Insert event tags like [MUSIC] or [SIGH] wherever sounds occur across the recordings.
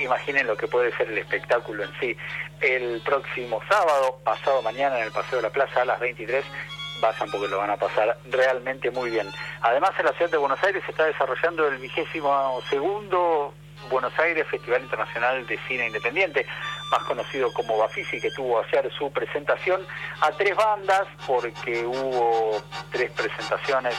imaginen lo que puede ser el espectáculo en sí. El próximo sábado, pasado mañana en el Paseo de la Plaza a las 23, vayan porque lo van a pasar realmente muy bien. Además, en la ciudad de Buenos Aires se está desarrollando el vigésimo segundo Buenos Aires Festival Internacional de Cine Independiente, más conocido como Bafisi, que tuvo ayer su presentación a tres bandas, porque hubo tres presentaciones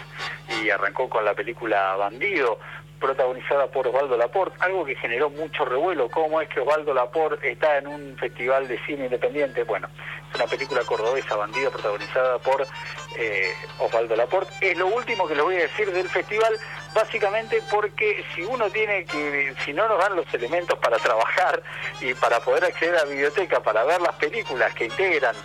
y arrancó con la película Bandido, protagonizada por Osvaldo Laporte, algo que generó mucho revuelo, cómo es que Osvaldo Laporte está en un festival de cine independiente, bueno, es una película cordobesa, Bandido, protagonizada por eh, Osvaldo Laporte. Es lo último que les voy a decir del festival, básicamente porque si uno tiene que, si no nos dan los elementos para trabajar y para poder acceder a la biblioteca, para ver las películas que integran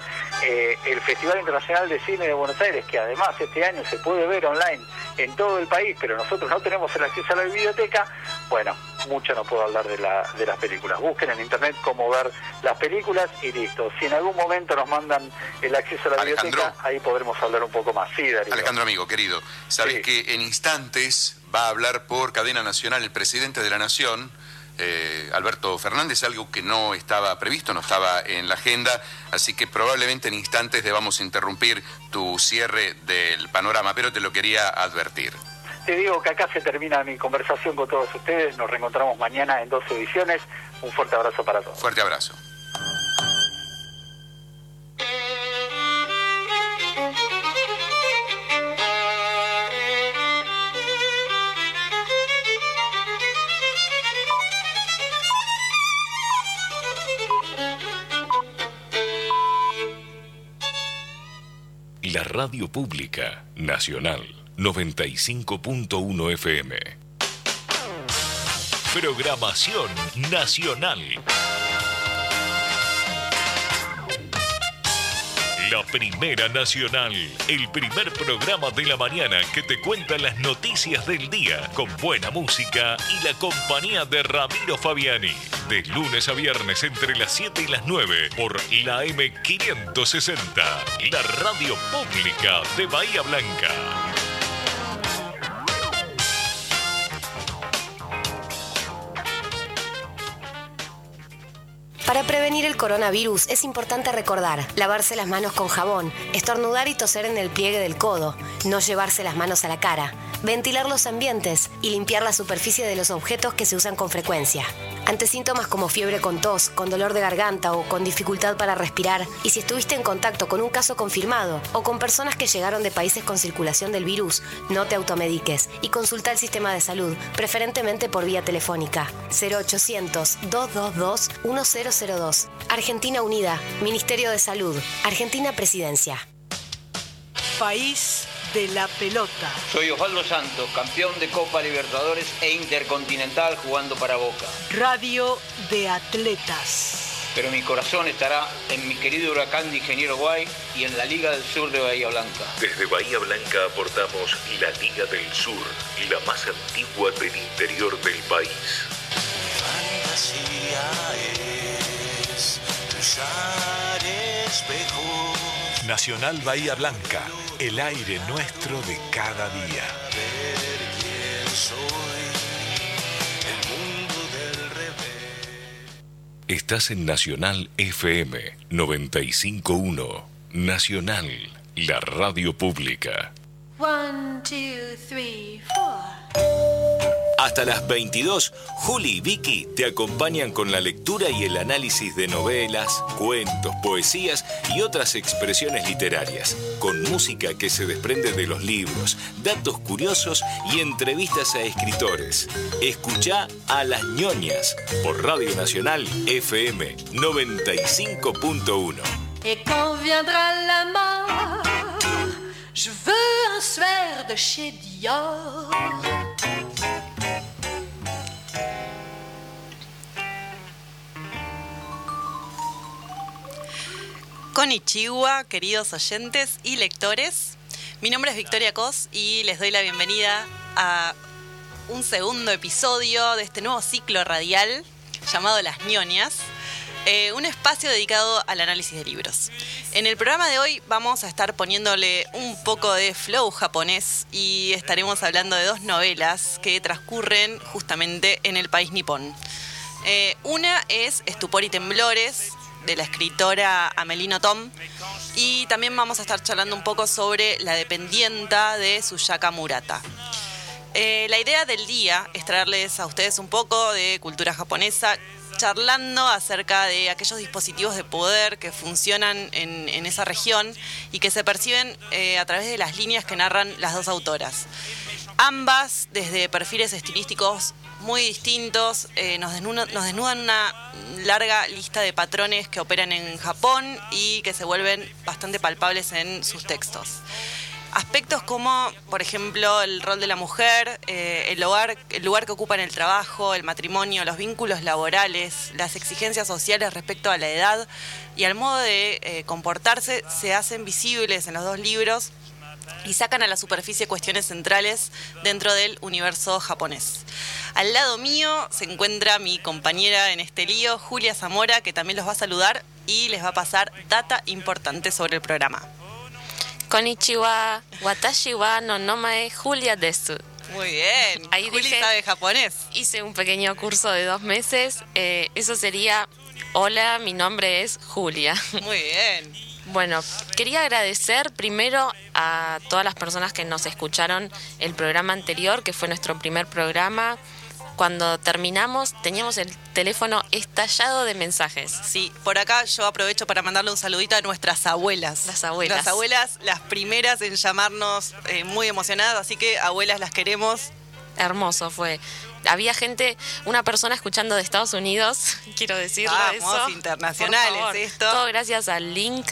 eh, el Festival Internacional de Cine de Buenos Aires, que además este año se puede ver online en todo el país, pero nosotros no tenemos el acceso a la biblioteca, bueno, mucho no puedo hablar de, la, de las películas. Busquen en internet cómo ver las películas y listo. Si en algún momento nos mandan el acceso a la biblioteca, ahí podremos hablar un poco más. Sí, Alejandro, amigo, querido, sabes que en instantes va a hablar por cadena nacional el presidente de la Nación. Eh, Alberto Fernández, algo que no estaba previsto, no estaba en la agenda, así que probablemente en instantes debamos interrumpir tu cierre del panorama, pero te lo quería advertir. Te digo que acá se termina mi conversación con todos ustedes, nos reencontramos mañana en dos ediciones, un fuerte abrazo para todos. Fuerte abrazo. La Radio Pública Nacional 95.1 FM. Programación Nacional. La Primera Nacional, el primer programa de la mañana que te cuenta las noticias del día, con buena música y la compañía de Ramiro Fabiani. De lunes a viernes entre las 7 y las 9 por la M560, la radio pública de Bahía Blanca. Para prevenir el coronavirus es importante recordar lavarse las manos con jabón, estornudar y toser en el pliegue del codo, no llevarse las manos a la cara, ventilar los ambientes y limpiar la superficie de los objetos que se usan con frecuencia. Ante síntomas como fiebre con tos, con dolor de garganta o con dificultad para respirar, y si estuviste en contacto con un caso confirmado o con personas que llegaron de países con circulación del virus, no te automediques y consulta el sistema de salud, preferentemente por vía telefónica. 0800 222 1002. Argentina Unida, Ministerio de Salud, Argentina Presidencia. País de la pelota. Soy Osvaldo Santos, campeón de Copa Libertadores e Intercontinental jugando para Boca. Radio de Atletas. Pero mi corazón estará en mi querido huracán de Ingeniero Guay y en la Liga del Sur de Bahía Blanca. Desde Bahía Blanca aportamos la Liga del Sur, la más antigua del interior del país. Nacional Bahía Blanca, el aire nuestro de cada día. Estás en Nacional FM 951. Nacional, la radio pública. One, two, three, four. Hasta las 22, Juli y Vicky te acompañan con la lectura y el análisis de novelas, cuentos, poesías y otras expresiones literarias, con música que se desprende de los libros, datos curiosos y entrevistas a escritores. Escucha a las ñoñas por Radio Nacional FM 95.1. Et quand la je veux un de chez Dior. Konnichiwa, queridos oyentes y lectores. Mi nombre es Victoria Cos y les doy la bienvenida a un segundo episodio de este nuevo ciclo radial llamado Las ñoñas, eh, un espacio dedicado al análisis de libros. En el programa de hoy vamos a estar poniéndole un poco de flow japonés y estaremos hablando de dos novelas que transcurren justamente en el país nipón. Eh, una es Estupor y Temblores, de la escritora Amelino Tom. Y también vamos a estar charlando un poco sobre La dependienta de Suyaka Murata. Eh, la idea del día es traerles a ustedes un poco de cultura japonesa, charlando acerca de aquellos dispositivos de poder que funcionan en, esa región y que se perciben eh, a través de las líneas que narran las dos autoras. Ambas, desde perfiles estilísticos muy distintos, eh, nos, desnudan, una larga lista de patrones que operan en Japón y que se vuelven bastante palpables en sus textos. Aspectos como, por ejemplo, el rol de la mujer, eh, el, lugar, el lugar que ocupa en el trabajo, el matrimonio, los vínculos laborales, las exigencias sociales respecto a la edad y al modo de eh, comportarse se hacen visibles en los dos libros y sacan a la superficie cuestiones centrales dentro del universo japonés. Al lado mío se encuentra mi compañera en este lío, Julia Zamora, que también los va a saludar y les va a pasar data importante sobre el programa. Konnichiwa, watashi wa no nomae Julia desu. Muy bien, Ahí Juli dije- sabe japonés. Hice un pequeño curso de dos meses. eh, eso sería, hola, mi nombre es Julia. Muy bien. Bueno, quería agradecer primero a todas las personas que nos escucharon el programa anterior, que fue nuestro primer programa. Cuando terminamos teníamos el teléfono estallado de mensajes. Sí, por acá yo aprovecho para mandarle un saludito a nuestras abuelas. Las abuelas. Las abuelas, las primeras en llamarnos eh, muy emocionadas, así que abuelas las queremos. Hermoso fue. Había gente, una persona escuchando de Estados Unidos, [LAUGHS] quiero decirlo Vamos, eso. internacionales, favor. esto. Todo gracias al link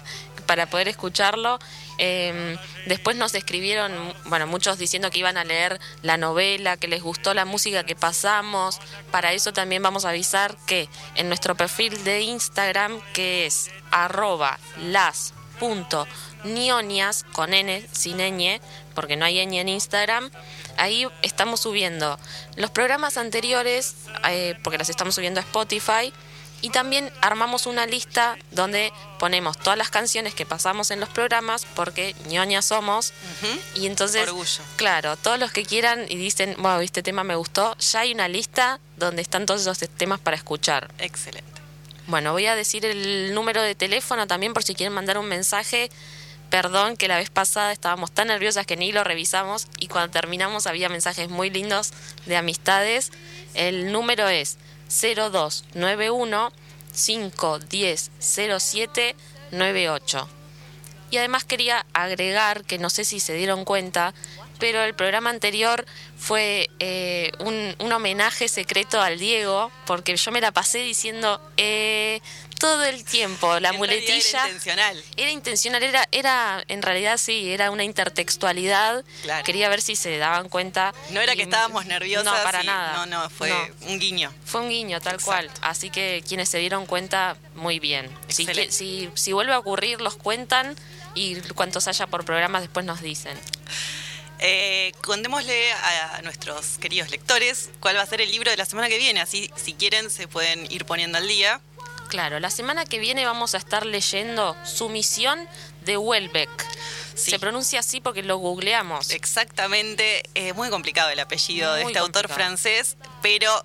para poder escucharlo. Eh, después nos escribieron, bueno, muchos diciendo que iban a leer la novela, que les gustó la música que pasamos. Para eso también vamos a avisar que en nuestro perfil de Instagram, que es arroba las.nionias con n sin ñ, porque no hay ñ en Instagram, ahí estamos subiendo los programas anteriores, eh, porque los estamos subiendo a Spotify, y también armamos una lista donde ponemos todas las canciones que pasamos en los programas, porque ñoñas somos, y entonces, Orgullo. claro, todos los que quieran y dicen, wow, este tema me gustó, ya hay una lista donde están todos esos temas para escuchar. Excelente. Bueno, voy a decir el número de teléfono también por si quieren mandar un mensaje. Perdón que la vez pasada estábamos tan nerviosas que ni lo revisamos y cuando terminamos había mensajes muy lindos de amistades. El número es 0291 510 0798. Y además quería agregar que no sé si se dieron cuenta, pero el programa anterior fue eh, un, un homenaje secreto al Diego, porque yo me la pasé diciendo eh, todo el tiempo, la En muletilla. Era intencional. Era intencional, era, era, en realidad sí, era una intertextualidad. Claro. Quería ver si se daban cuenta. No era Y- que estábamos nerviosas. No, para y- nada. No, no, fue No. un guiño. Fue un guiño, tal Exacto. cual. Así que quienes se dieron cuenta, muy bien. Si, si, si vuelve a ocurrir, los cuentan y cuantos haya por programas después nos dicen. Eh, contémosle a, a nuestros queridos lectores cuál va a ser el libro de la semana que viene. Así, si quieren, se pueden ir poniendo al día. Claro, la semana que viene vamos a estar leyendo Sumisión de Welbeck. Sí. Se pronuncia así porque lo googleamos. Exactamente, es muy complicado el apellido de este autor francés, pero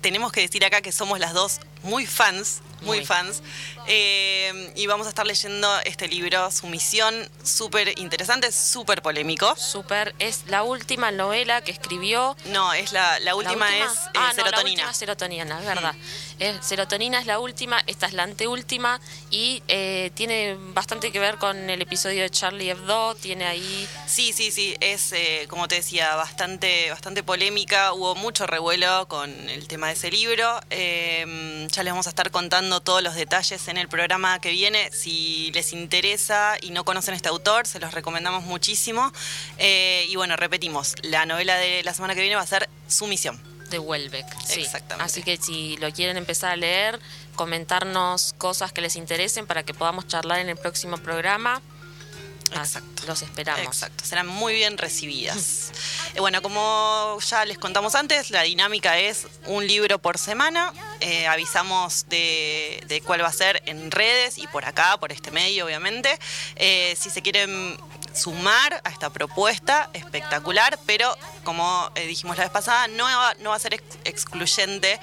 tenemos que decir acá que somos las dos muy fans, muy, Muy. fans, eh, y vamos a estar leyendo este libro, Sumisión, súper interesante, súper polémico. Super, es la última novela que escribió. No, es la, la La última, es eh, ah, no, la Serotonina. última es serotonina, es verdad. Es- serotonina es la última, esta es la anteúltima y eh, tiene bastante que ver con el episodio de Charlie Hebdo, tiene ahí... Sí, sí, sí, es, como te decía, bastante, bastante polémica, hubo mucho revuelo con el tema de ese libro. Ya les vamos a estar contando todos los detalles en el programa que viene. Si les interesa y no conocen a este autor, se los recomendamos muchísimo. Eh, y bueno, repetimos, la novela de la semana que viene va a ser Sumisión. de Welbeck. Sí. Exactamente. Así que si lo quieren empezar a leer, comentarnos cosas que les interesen para que podamos charlar en el próximo programa. Exacto. Los esperamos. Exacto, serán muy bien recibidas. Eh, bueno, como ya les contamos antes, la dinámica es un libro por semana. Eh, avisamos de, de cuál va a ser en redes y por acá, por este medio, obviamente. Eh, si se quieren sumar a esta propuesta espectacular, pero como eh, dijimos la vez pasada, no va, no va a ser ex- excluyente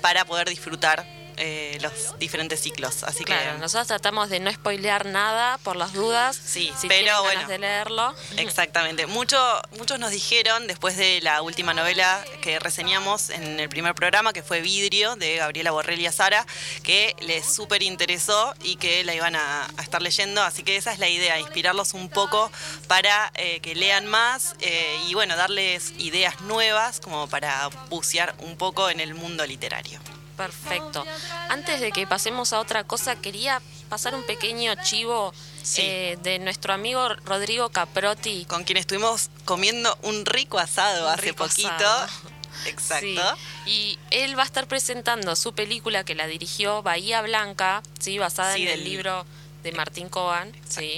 para poder disfrutar eh, los diferentes ciclos. Así Claro, que nosotros tratamos de no spoilear nada por las dudas. Sí, si pero tienen bueno. ganas de leerlo. Exactamente. Mucho, muchos nos dijeron después de la última novela que reseñamos en el primer programa, que fue Vidrio, de Gabriela Borrell y Azara, que les súper interesó y que la iban a, a estar leyendo. Así que esa es la idea, inspirarlos un poco para eh, que lean más eh, y bueno, darles ideas nuevas como para bucear un poco en el mundo literario. Perfecto. Antes de que pasemos a otra cosa, quería pasar un pequeño chivo Sí. eh, de nuestro amigo Rodrigo Caprotti. Con quien estuvimos comiendo un rico asado Un hace rico poquito. asado. [LAUGHS] Exacto. Sí, Y él va a estar presentando su película que la dirigió Bahía Blanca, sí, basada Sí, en el libro de Martín Coban. Sí.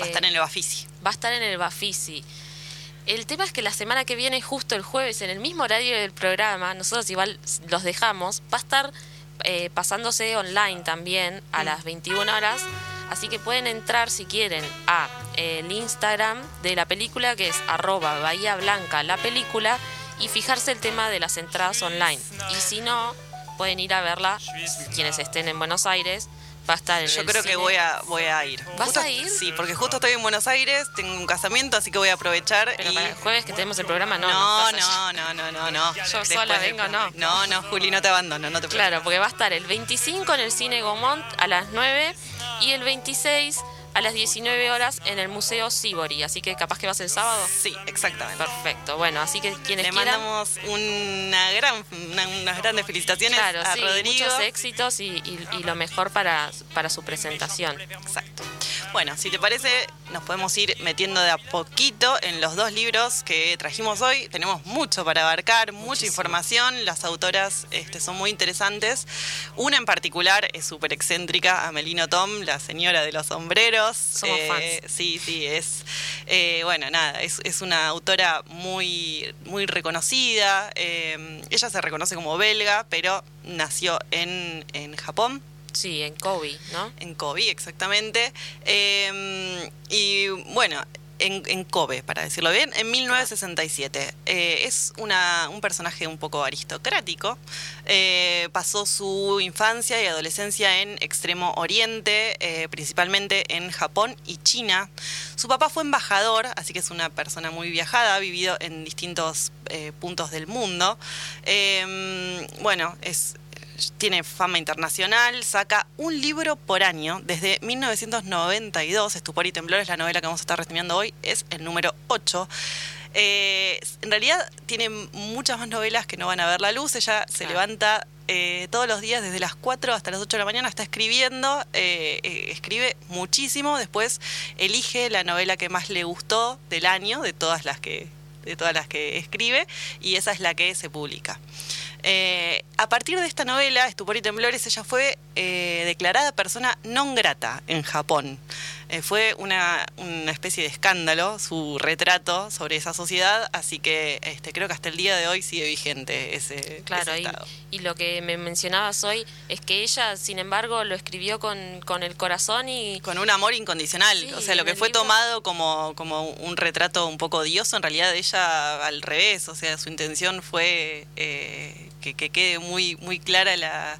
Va a estar en el Bafisi. va a estar en el Bafisi. El tema es que la semana que viene, justo el jueves, en el mismo horario del programa, nosotros igual los dejamos, va a estar eh, pasándose online también a las 21 horas. Así que pueden entrar si quieren a el Instagram de la película que es arroba Bahía Blanca la película y fijarse el tema de las entradas online. Y si no, pueden ir a verla quienes estén en Buenos Aires. Va a estar en Yo el creo que cine. voy a, voy a ir. ¿Vas Justo- a ir? Sí, porque justo estoy en Buenos Aires, tengo un casamiento, así que voy a aprovechar. Pero y... para el jueves que tenemos el programa, no. no, no, no, no, no, no. Yo Después sola vengo, no. No, no, Juli, no te abandono, no te preocupes. Claro, porque va a estar el 25 en el Cine Gomont a las 9 y el 26 a las 19 horas en el Museo Sibori. Así que capaz que vas el sábado. Sí, exactamente. Perfecto. Bueno, así que quienes Le quieran. mandamos una gran, una- unas grandes felicitaciones Claro, a sí, Rodrigo. muchos éxitos y, y- y lo mejor para, para su presentación. Exacto. Bueno, si te parece, nos podemos ir metiendo de a poquito en los dos libros que trajimos hoy. Tenemos mucho para abarcar, mucha información. Las autoras este, son muy interesantes. Una en particular es súper excéntrica, Amelino Tom, la señora de los sombreros. Somos fans. Sí, sí, es. eh, bueno, nada, es, es una autora muy, muy reconocida. Eh, ella se reconoce como belga, pero nació en, en Japón. Sí, en Kobe, ¿no? En Kobe, exactamente. Eh, y bueno, en, Kobe, para decirlo bien, en 1967. Eh, es una, un personaje un poco aristocrático. Eh, pasó su infancia y adolescencia en Extremo Oriente, eh, principalmente en Japón y China. Su papá fue embajador, así que es una persona muy viajada, ha vivido en distintos puntos del mundo. Eh, bueno, es tiene fama internacional, saca un libro por año desde 1992. Estupor y Temblor es la novela que vamos a estar reseñando hoy, es el número 8. Eh, en realidad tiene muchas más novelas que no van a ver la luz. Ella se Claro. levanta eh, todos los días desde las 4 hasta las 8 de la mañana, está escribiendo, eh, eh, escribe muchísimo. Después elige la novela que más le gustó del año, de todas las que, de todas las que escribe, y esa es la que se publica. Eh, a partir de esta novela, Estupor y Temblores, ella fue eh, declarada persona non grata en Japón. Eh, fue una, una especie de escándalo su retrato sobre esa sociedad, así que este, creo que hasta el día de hoy sigue vigente ese, Claro, ese y, estado. y lo que me mencionabas hoy es que ella, sin embargo, lo escribió con, con el corazón y Con un amor incondicional. Sí, o sea, lo que fue libro- tomado como, como un retrato un poco odioso, en realidad ella al revés. O sea, su intención fue que, que quede muy, muy clara la,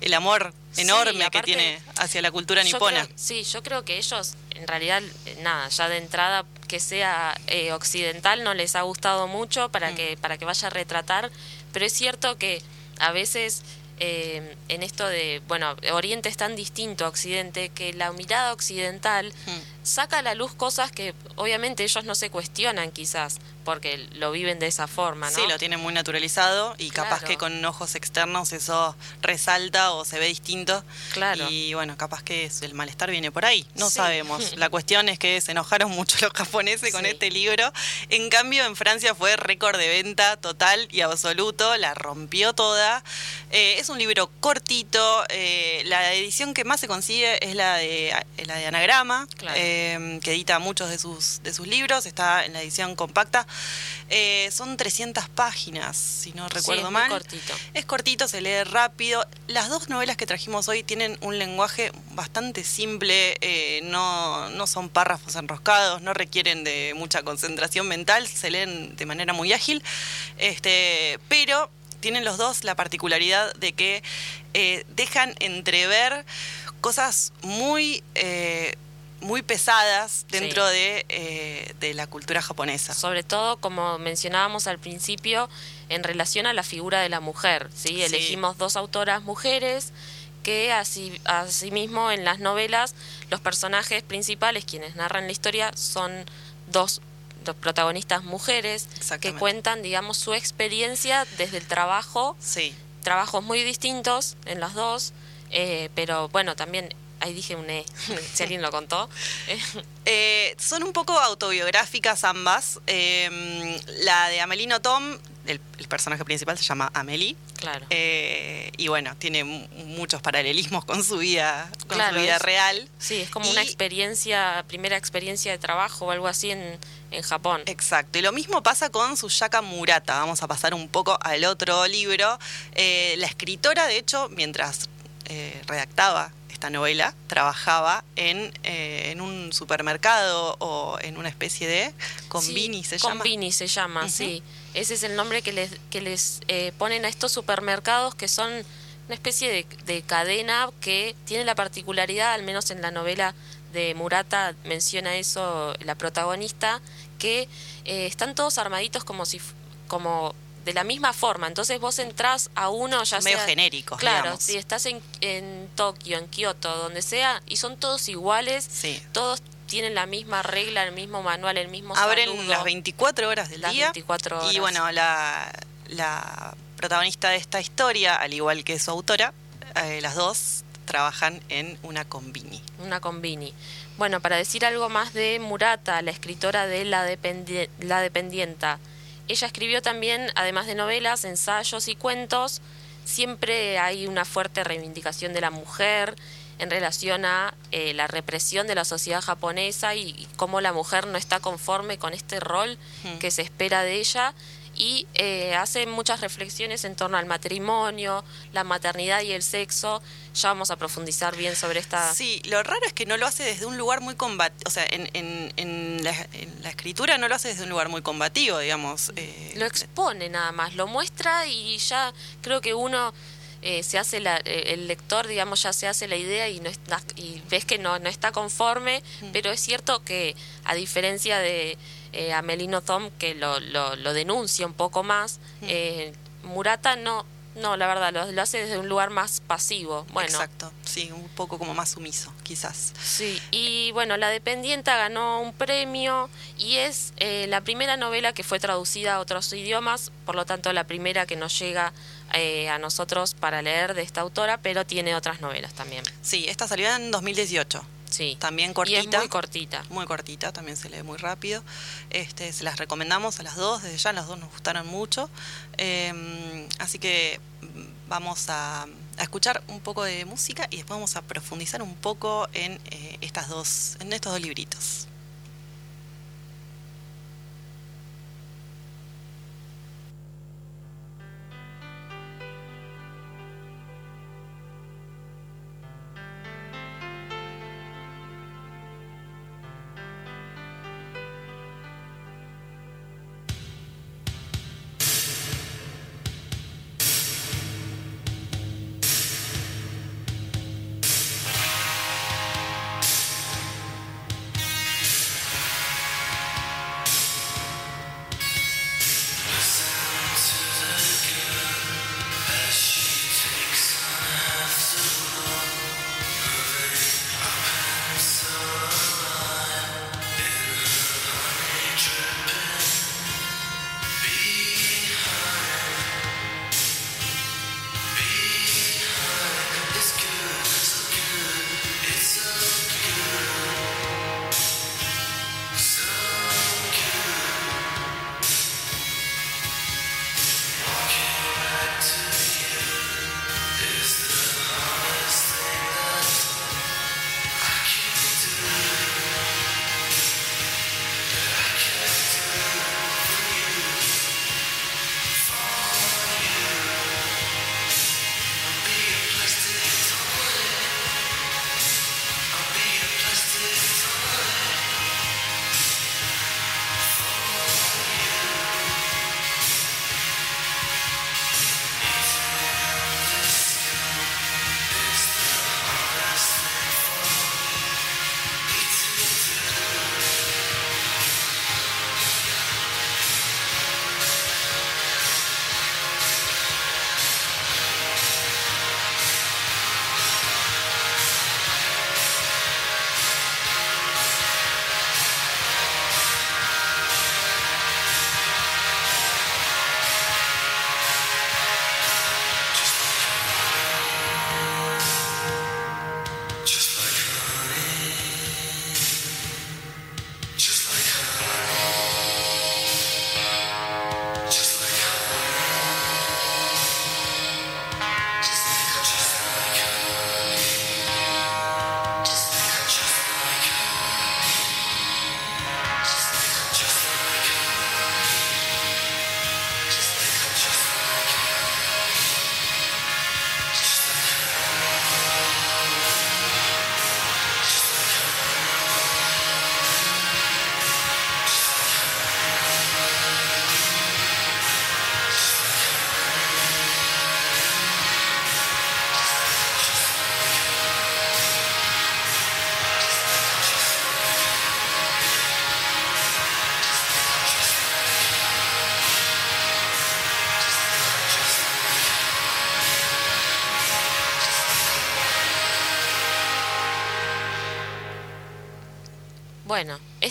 el amor Sí, enorme que tiene hacia la cultura Yo nipona. creo- sí, yo creo que ellos, en realidad, nada, ya de entrada que sea eh, occidental no les ha gustado mucho para Mm. que para que vaya a retratar, pero es cierto que a veces eh, en esto de, bueno, Oriente es tan distinto a Occidente que la mirada occidental Mm. Saca a la luz cosas que obviamente ellos no se cuestionan quizás, porque lo viven de esa forma, ¿no? Sí, lo tiene muy naturalizado y capaz que con ojos externos eso resalta o se ve distinto. Claro. Y bueno, capaz que es- el malestar viene por ahí. No Sí. sabemos. [LAUGHS] La cuestión es que se enojaron mucho los japoneses con Sí. este libro. En cambio, en Francia fue récord de venta total y absoluto. La rompió toda. Eh, es un libro cortito. eh, la edición que más se consigue es la de, la de Anagrama, Claro. eh, que edita muchos de sus, de sus libros. Está en la edición compacta. Eh, son 300 páginas, si no recuerdo es mal. cortito. Es cortito, se lee rápido. Las dos novelas que trajimos hoy tienen un lenguaje bastante simple, eh, no, no son párrafos enroscados, no requieren de mucha concentración mental, se leen de manera muy ágil, este, pero tienen los dos la particularidad de que eh, dejan entrever cosas muy... eh, muy pesadas dentro Sí. de, eh, de la cultura japonesa. Sobre todo, como mencionábamos al principio, en relación a la figura de la mujer. ¿sí? Sí. Elegimos dos autoras mujeres que así, asimismo en las novelas los personajes principales, quienes narran la historia, son dos, dos protagonistas mujeres que cuentan, digamos, su experiencia desde el trabajo, Sí, trabajos muy distintos en las dos, eh, pero bueno, también, ahí dije un E, [LAUGHS] si alguien lo contó. Eh, son un poco autobiográficas ambas. Eh, la de Amelino Tom, el, el personaje principal se llama Amelie. claro. eh, y bueno, tiene mu- muchos paralelismos con su vida, con Claro, su vida es- real. Sí, es como una experiencia, primera experiencia de trabajo o algo así en, en Japón. Exacto, y lo mismo pasa con Suyaka Murata. Vamos a pasar un poco al otro libro. Eh, la escritora, de hecho, mientras redactaba esta novela, trabajaba en, eh, en un supermercado o en una especie de convini, Sí, se llama. Convini se llama, sí. Ese es el nombre que les, que les eh, ponen a estos supermercados que son una especie de, de cadena que tiene la particularidad, al menos en la novela de Murata menciona eso la protagonista, que eh, están todos armaditos como si como de la misma forma. Entonces vos entrás a uno ya Medio sea genéricos, Claro, digamos. si estás en, en Tokio, en Kioto, donde sea, y son todos iguales, Sí. todos tienen la misma regla, el mismo manual, el mismo Abren saludo. las 24 horas del Las día. 24 horas. Y bueno, la, la protagonista de esta historia, al igual que su autora, eh, las dos trabajan en una convini. Una convini. Bueno, para decir algo más de Murata, la escritora de La, Dependi- la Dependienta. Ella escribió también, además de novelas, ensayos y cuentos. Siempre hay una fuerte reivindicación de la mujer en relación a eh, la represión de la sociedad japonesa y, y cómo la mujer no está conforme con este rol Hmm. que se espera de ella y eh, hace muchas reflexiones en torno al matrimonio, la maternidad y el sexo. Ya vamos a profundizar bien sobre esta... Sí, lo raro es que no lo hace desde un lugar muy combativo, o sea, en, en, en, la, en la escritura no lo hace desde un lugar muy combativo, digamos. eh, Lo expone nada más, lo muestra y ya creo que uno eh, se hace la, eh, el lector, digamos, ya se hace la idea y no está, y ves que no, no está conforme, pero es cierto que a diferencia de eh, Amelino Tom que lo, lo, lo denuncia un poco más, eh, Murata no, no, la verdad, lo, lo hace desde un lugar más pasivo. Bueno, Exacto, sí, un poco como más sumiso, quizás. Sí, y bueno, La Dependienta ganó un premio y es eh, la primera novela que fue traducida a otros idiomas, por lo tanto la primera que nos llega eh, a nosotros para leer de esta autora, pero tiene otras novelas también. Sí, esta salió en 2018. Sí. También Y cortita. es muy cortita. Muy cortita, también se lee muy rápido. Este, se las recomendamos a las dos, desde ya las dos nos gustaron mucho. Eh, así que vamos a, a escuchar un poco de música y después vamos a profundizar un poco en eh, estas dos, en estos dos libritos.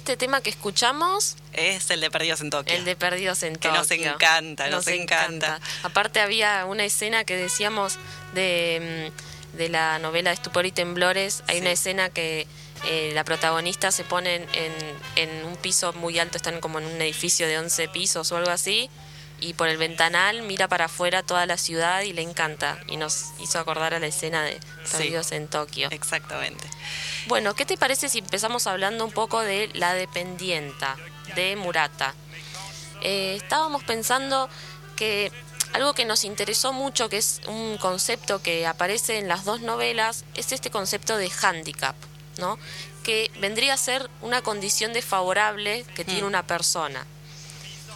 Este tema que escuchamos Es el de Perdidos en Tokio. El de Perdidos en Que Tokio. nos encanta, nos encanta. Aparte había una escena que decíamos de, mm, de la novela Estupor y Temblores. Hay Sí. una escena que eh, la protagonista se pone en, en un piso muy alto, están como en un edificio de 11 pisos o algo así. Y por el ventanal mira para afuera toda la ciudad y le encanta. Y nos hizo acordar a la escena de Sí. Perdidos en Tokio. Exactamente. Bueno, ¿qué te parece si empezamos hablando un poco de La Dependienta, de Murata? Eh, estábamos pensando que algo que nos interesó mucho, que es un concepto que aparece en las dos novelas, es este concepto de handicap, ¿no? Que vendría a ser una condición desfavorable que tiene Mm. una persona.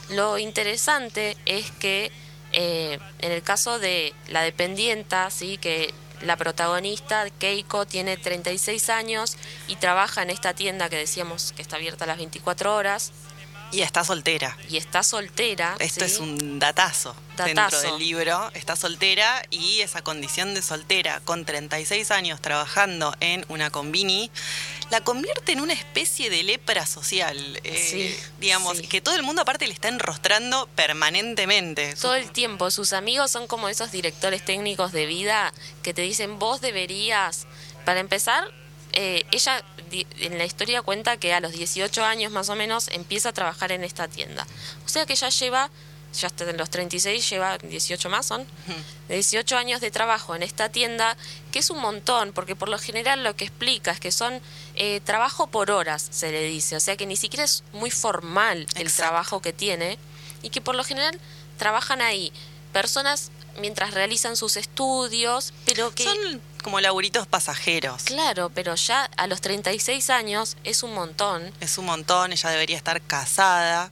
Lo interesante es que eh, en el caso de la dependienta, ¿sí? que la protagonista, Keiko, tiene 36 años y trabaja en esta tienda que decíamos que está abierta a las 24 horas Y está soltera. y está soltera. Esto ¿sí? es un datazo, dentro Datazo. del libro. Está soltera y esa condición de soltera con 36 años trabajando en una combini la convierte en una especie de lepra social. eh, Sí, digamos, sí. que todo el mundo aparte le está enrostrando permanentemente. Todo el tiempo, sus amigos son como esos directores técnicos de vida que te dicen, vos deberías, para empezar, eh, ella en la historia cuenta que a los 18 años más o menos empieza a trabajar en esta tienda. O sea que ya lleva, ya hasta en los 36, lleva 18 más, son 18 años de trabajo en esta tienda, que es un montón, porque por lo general lo que explica es que son eh, trabajo por horas, se le dice, o sea que ni siquiera es muy formal el Exacto. trabajo que tiene y que por lo general trabajan ahí personas mientras realizan sus estudios, pero que... Son como laburitos pasajeros. Claro, pero ya a los 36 años es un montón. Es un montón, ella debería estar casada.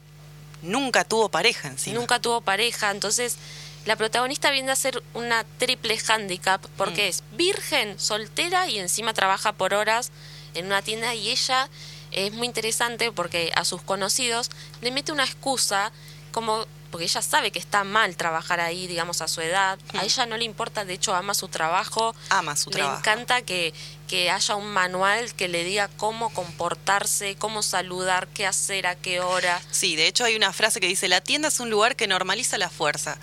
Nunca tuvo pareja encima. Nunca tuvo pareja, entonces la protagonista viene a ser una triple handicap porque Mm. es virgen, soltera y encima trabaja por horas en una tienda y ella es muy interesante porque a sus conocidos le mete una excusa como porque ella sabe que está mal trabajar ahí, digamos, a su edad. A Mm. ella no le importa, de hecho, ama su trabajo. Ama su le trabajo. encanta que, que haya un manual que le diga cómo comportarse, cómo saludar, qué hacer, a qué hora. Sí, de hecho hay una frase que dice, la tienda es un lugar que normaliza la fuerza.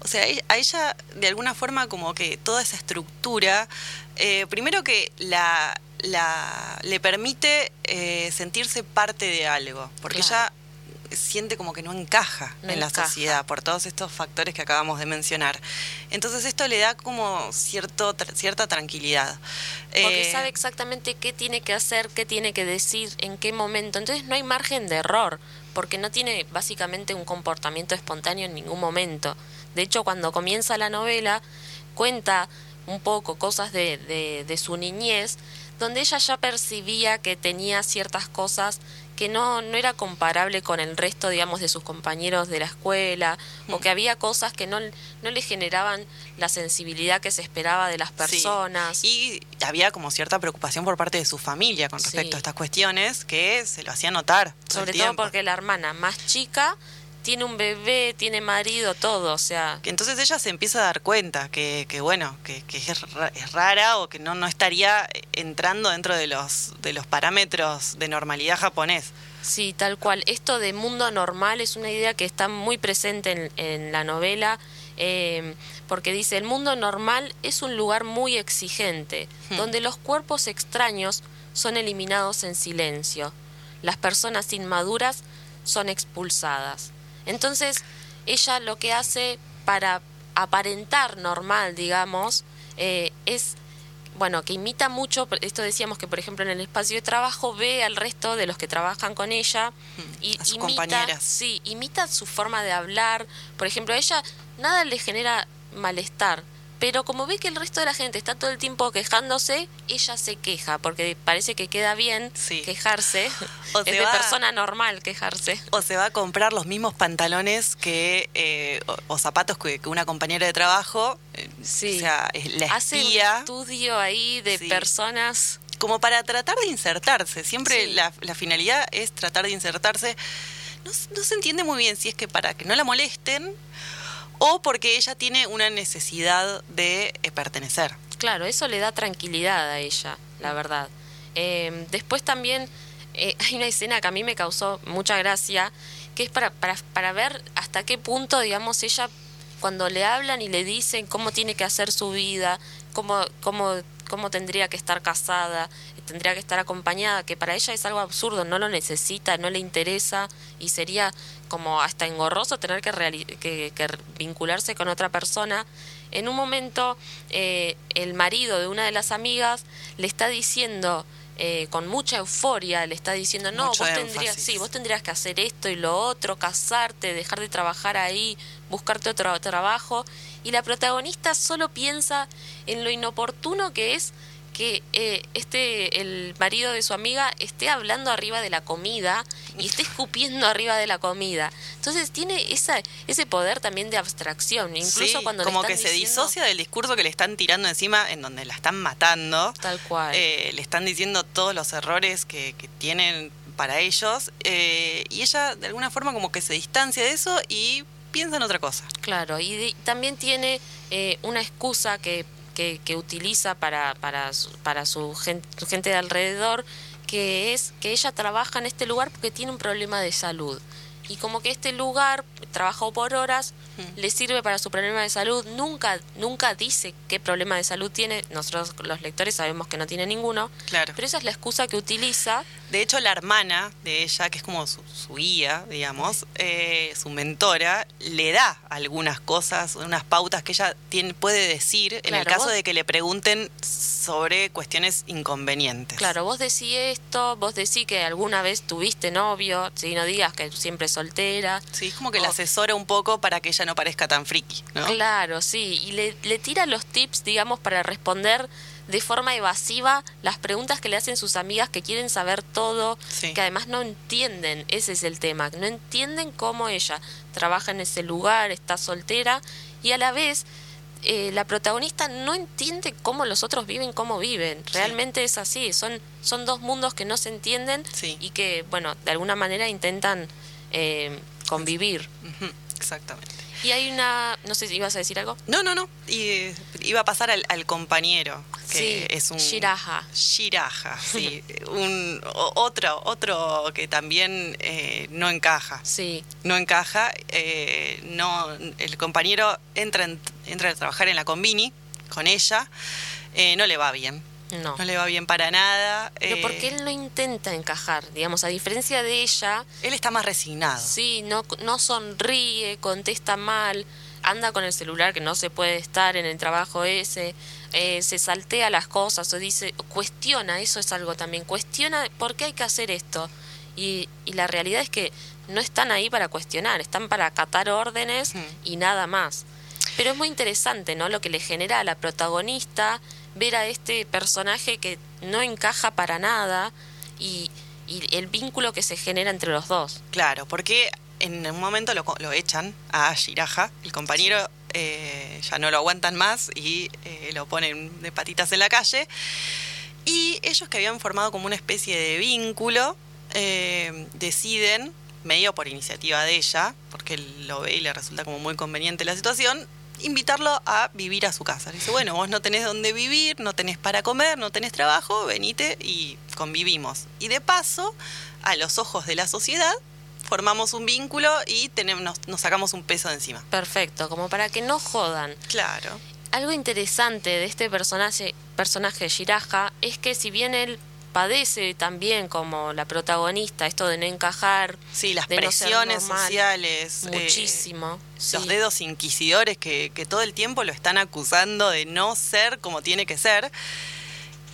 O sea, e- a ella de alguna forma como que toda esa estructura, eh, primero que la, la le permite eh, sentirse parte de algo, porque Claro. ella siente como que no encaja No en la sociedad por todos estos factores que acabamos de mencionar. Entonces esto le da como cierto, tra- cierta tranquilidad. Porque Eh, sabe exactamente qué tiene que hacer, qué tiene que decir, en qué momento. Entonces no hay margen de error, porque no tiene básicamente un comportamiento espontáneo en ningún momento. De hecho, cuando comienza la novela, cuenta un poco cosas de, de, de su niñez, donde ella ya percibía que tenía ciertas cosas que no, no era comparable con el resto, digamos, de sus compañeros de la escuela, o que había cosas que no, no le generaban la sensibilidad que se esperaba de las Sí. personas. Y había como cierta preocupación por parte de su familia con respecto Sí. a estas cuestiones que se lo hacía notar. todo Sobre todo porque la hermana más chica tiene un bebé, tiene marido, todo, o sea, Entonces ella se empieza a dar cuenta que, que bueno, que, que es, ra- es rara o que no, no estaría entrando dentro de los, de los parámetros de normalidad japonés. sí, tal cual. Esto de mundo normal es una idea que está muy presente en, en la novela, eh, porque dice, el mundo normal es un lugar muy exigente, Hmm. donde los cuerpos extraños son eliminados en silencio, las personas inmaduras son expulsadas. Entonces, ella lo que hace para aparentar normal, digamos, eh, es, bueno, que imita mucho, esto decíamos que, por ejemplo, en el espacio de trabajo ve al resto de los que trabajan con ella y Hmm, a sus imita, compañeras. sí, imita su forma de hablar. Por ejemplo, a ella nada le genera malestar. Pero como ve que el resto de la gente está todo el tiempo quejándose, ella se queja, porque parece que queda bien Sí. quejarse. [LAUGHS] O es se de va- persona normal quejarse. O se va a comprar los mismos pantalones que eh, o, o zapatos que, una compañera de trabajo. eh, Sí. O sea, es la Hace un espía. estudio ahí de Sí. personas. como para tratar de insertarse. Siempre Sí. la, la finalidad es tratar de insertarse. No, no se entiende muy bien si es que para que no la molesten o porque ella tiene una necesidad de eh, pertenecer. Claro, eso le da tranquilidad a ella, la verdad. Eh, después también eh, [LAUGHS] hay una escena que a mí me causó mucha gracia, que es para, para, para ver hasta qué punto, digamos, ella, cuando le hablan y le dicen cómo tiene que hacer su vida, cómo, cómo, cómo tendría que estar casada, tendría que estar acompañada, que para ella es algo absurdo, no lo necesita, no le interesa y sería como hasta engorroso tener que, que, que vincularse con otra persona. En un momento, eh, el marido de una de las amigas le está diciendo, eh, con mucha euforia le está diciendo, no, vos tendrías, sí, vos tendrías que hacer esto y lo otro, casarte, dejar de trabajar ahí, buscarte otro trabajo. Y la protagonista solo piensa en lo inoportuno que es que eh, este el marido de su amiga esté hablando arriba de la comida y esté escupiendo arriba de la comida. Entonces tiene esa, ese poder también de abstracción, incluso cuando como que se disocia del discurso que le están tirando encima, en donde la están matando. Tal cual. Eh, le están diciendo todos los errores que, tienen para ellos eh, y ella de alguna forma como que se distancia de eso y piensa en otra cosa. Claro, y también tiene una excusa que que, utiliza para, para, para su, gente, su gente de alrededor, que es que ella trabaja en este lugar porque tiene un problema de salud. Y como que este lugar, trabajó por horas, le sirve para su problema de salud, nunca, nunca dice qué problema de salud tiene, nosotros los lectores sabemos que no tiene ninguno, claro. pero esa es la excusa que utiliza. De hecho, la hermana de ella, que es como su, guía, digamos, eh, su mentora, le da algunas cosas, unas pautas que ella tiene, puede decir en el caso de que le pregunten sobre cuestiones inconvenientes. Claro, vos decís esto, vos decís que alguna vez tuviste novio, si no digas que siempre soltera. Sí, es como que la asesora un poco para que ella no parezca tan friki, ¿no? Claro, sí, y le, le tira los tips, digamos, para responder de forma evasiva las preguntas que le hacen sus amigas que quieren saber todo, que además no entienden, ese es el tema, no entienden cómo ella trabaja en ese lugar, está soltera y a la vez eh, la protagonista no entiende cómo los otros viven, cómo viven. Realmente es así, son, son dos mundos que no se entienden y que, bueno, de alguna manera intentan eh, convivir. Exactamente. Y hay una, no sé si ibas a decir algo. No, no, no. Y, iba a pasar al, compañero, que es un... Shiraja. Shiraja, [LAUGHS] sí. un, otro, otro que también eh, no encaja. Sí. No encaja. Eh, no, el compañero entra, entra a trabajar en la combini con ella. Eh, no le va bien no. No le va bien para nada. Pero porque eh, él no intenta encajar, digamos, a diferencia de ella. Él está más resignado. Sí, no, no sonríe, contesta mal, anda con el celular que no se puede estar en el trabajo ese, eh, se saltea las cosas o dice, cuestiona, eso es algo también, cuestiona por qué hay que hacer esto. Y, y la realidad es que no están ahí para cuestionar, están para acatar órdenes y nada más. Pero es muy interesante, ¿no? Lo que le genera a la protagonista ver a este personaje que no encaja para nada y, el vínculo que se genera entre los dos. Claro, porque en un momento lo, lo echan a Shiraja, el compañero eh, ya no lo aguantan más y eh, lo ponen de patitas en la calle. Y ellos que habían formado como una especie de vínculo, eh, deciden, medio por iniciativa de ella, porque él lo ve y le resulta como muy conveniente la situación, invitarlo a vivir a su casa. dice, bueno, vos no tenés dónde vivir, no tenés para comer, no tenés trabajo, venite y convivimos. Y de paso, a los ojos de la sociedad, formamos un vínculo y tenemos, nos, sacamos un peso de encima. Perfecto, como para que no jodan. Claro. Algo interesante de este personaje, personaje Shiraja, es que si bien él padece también como la protagonista esto de no encajar. Sí, las presiones sociales. Eh, Muchísimo. Los dedos inquisidores que, que todo el tiempo lo están acusando de no ser como tiene que ser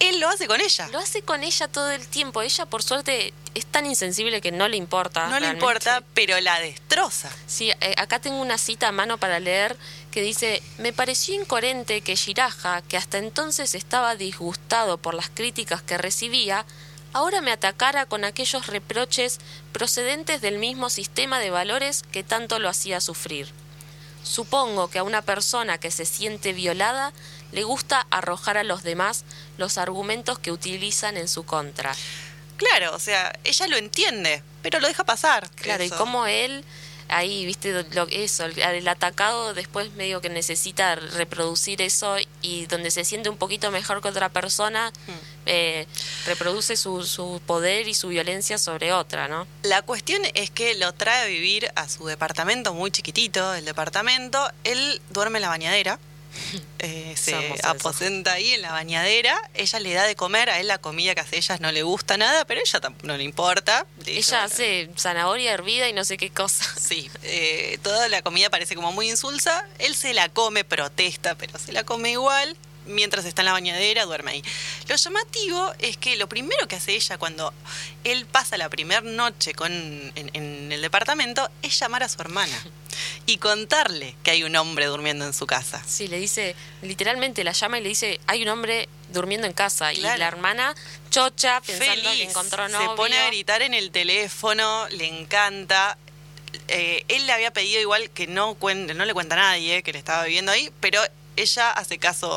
él lo hace con ella. Lo hace con ella todo el tiempo. Ella, por suerte, es tan insensible que no le importa. No le importa, pero la destroza. Sí, eh, acá tengo una cita a mano para leer que dice, me pareció incoherente que Shiraja, que hasta entonces estaba disgustado por las críticas que recibía, ahora me atacara con aquellos reproches procedentes del mismo sistema de valores que tanto lo hacía sufrir. Supongo que a una persona que se siente violada le gusta arrojar a los demás los argumentos que utilizan en su contra. Claro, o sea, ella lo entiende, pero lo deja pasar. Claro, y como él, ahí, viste, lo, eso, el, atacado después medio que necesita reproducir eso y donde se siente un poquito mejor que otra persona, hmm. eh, reproduce su, su poder y su violencia sobre otra, ¿no? La cuestión es que lo trae a vivir a su departamento muy chiquitito, el departamento. Él duerme en la bañadera. [LAUGHS] eh, se Somos aposenta ahí en la bañadera. Ella le da de comer. A él la comida que hace ella no le gusta nada, pero ella tampoco no le importa. De hecho, Ella hace zanahoria hervida y no sé qué cosa. [LAUGHS] Sí, eh, toda la comida parece como muy insulsa. Él se la come, protesta, pero se la come igual. Mientras está en la bañadera, duerme ahí. Lo llamativo es que lo primero que hace ella cuando él pasa la primera noche con, en, en el departamento es llamar a su hermana [LAUGHS] y contarle que hay un hombre durmiendo en su casa. Sí, le dice, literalmente la llama y le dice, hay un hombre durmiendo en casa. Claro. Y la hermana chocha pensando que Feliz, encontró novio. se pone a gritar en el teléfono, le encanta. Eh, él le había pedido igual que no, cuen- no le cuenta a nadie que le estaba viviendo ahí, pero ella hace caso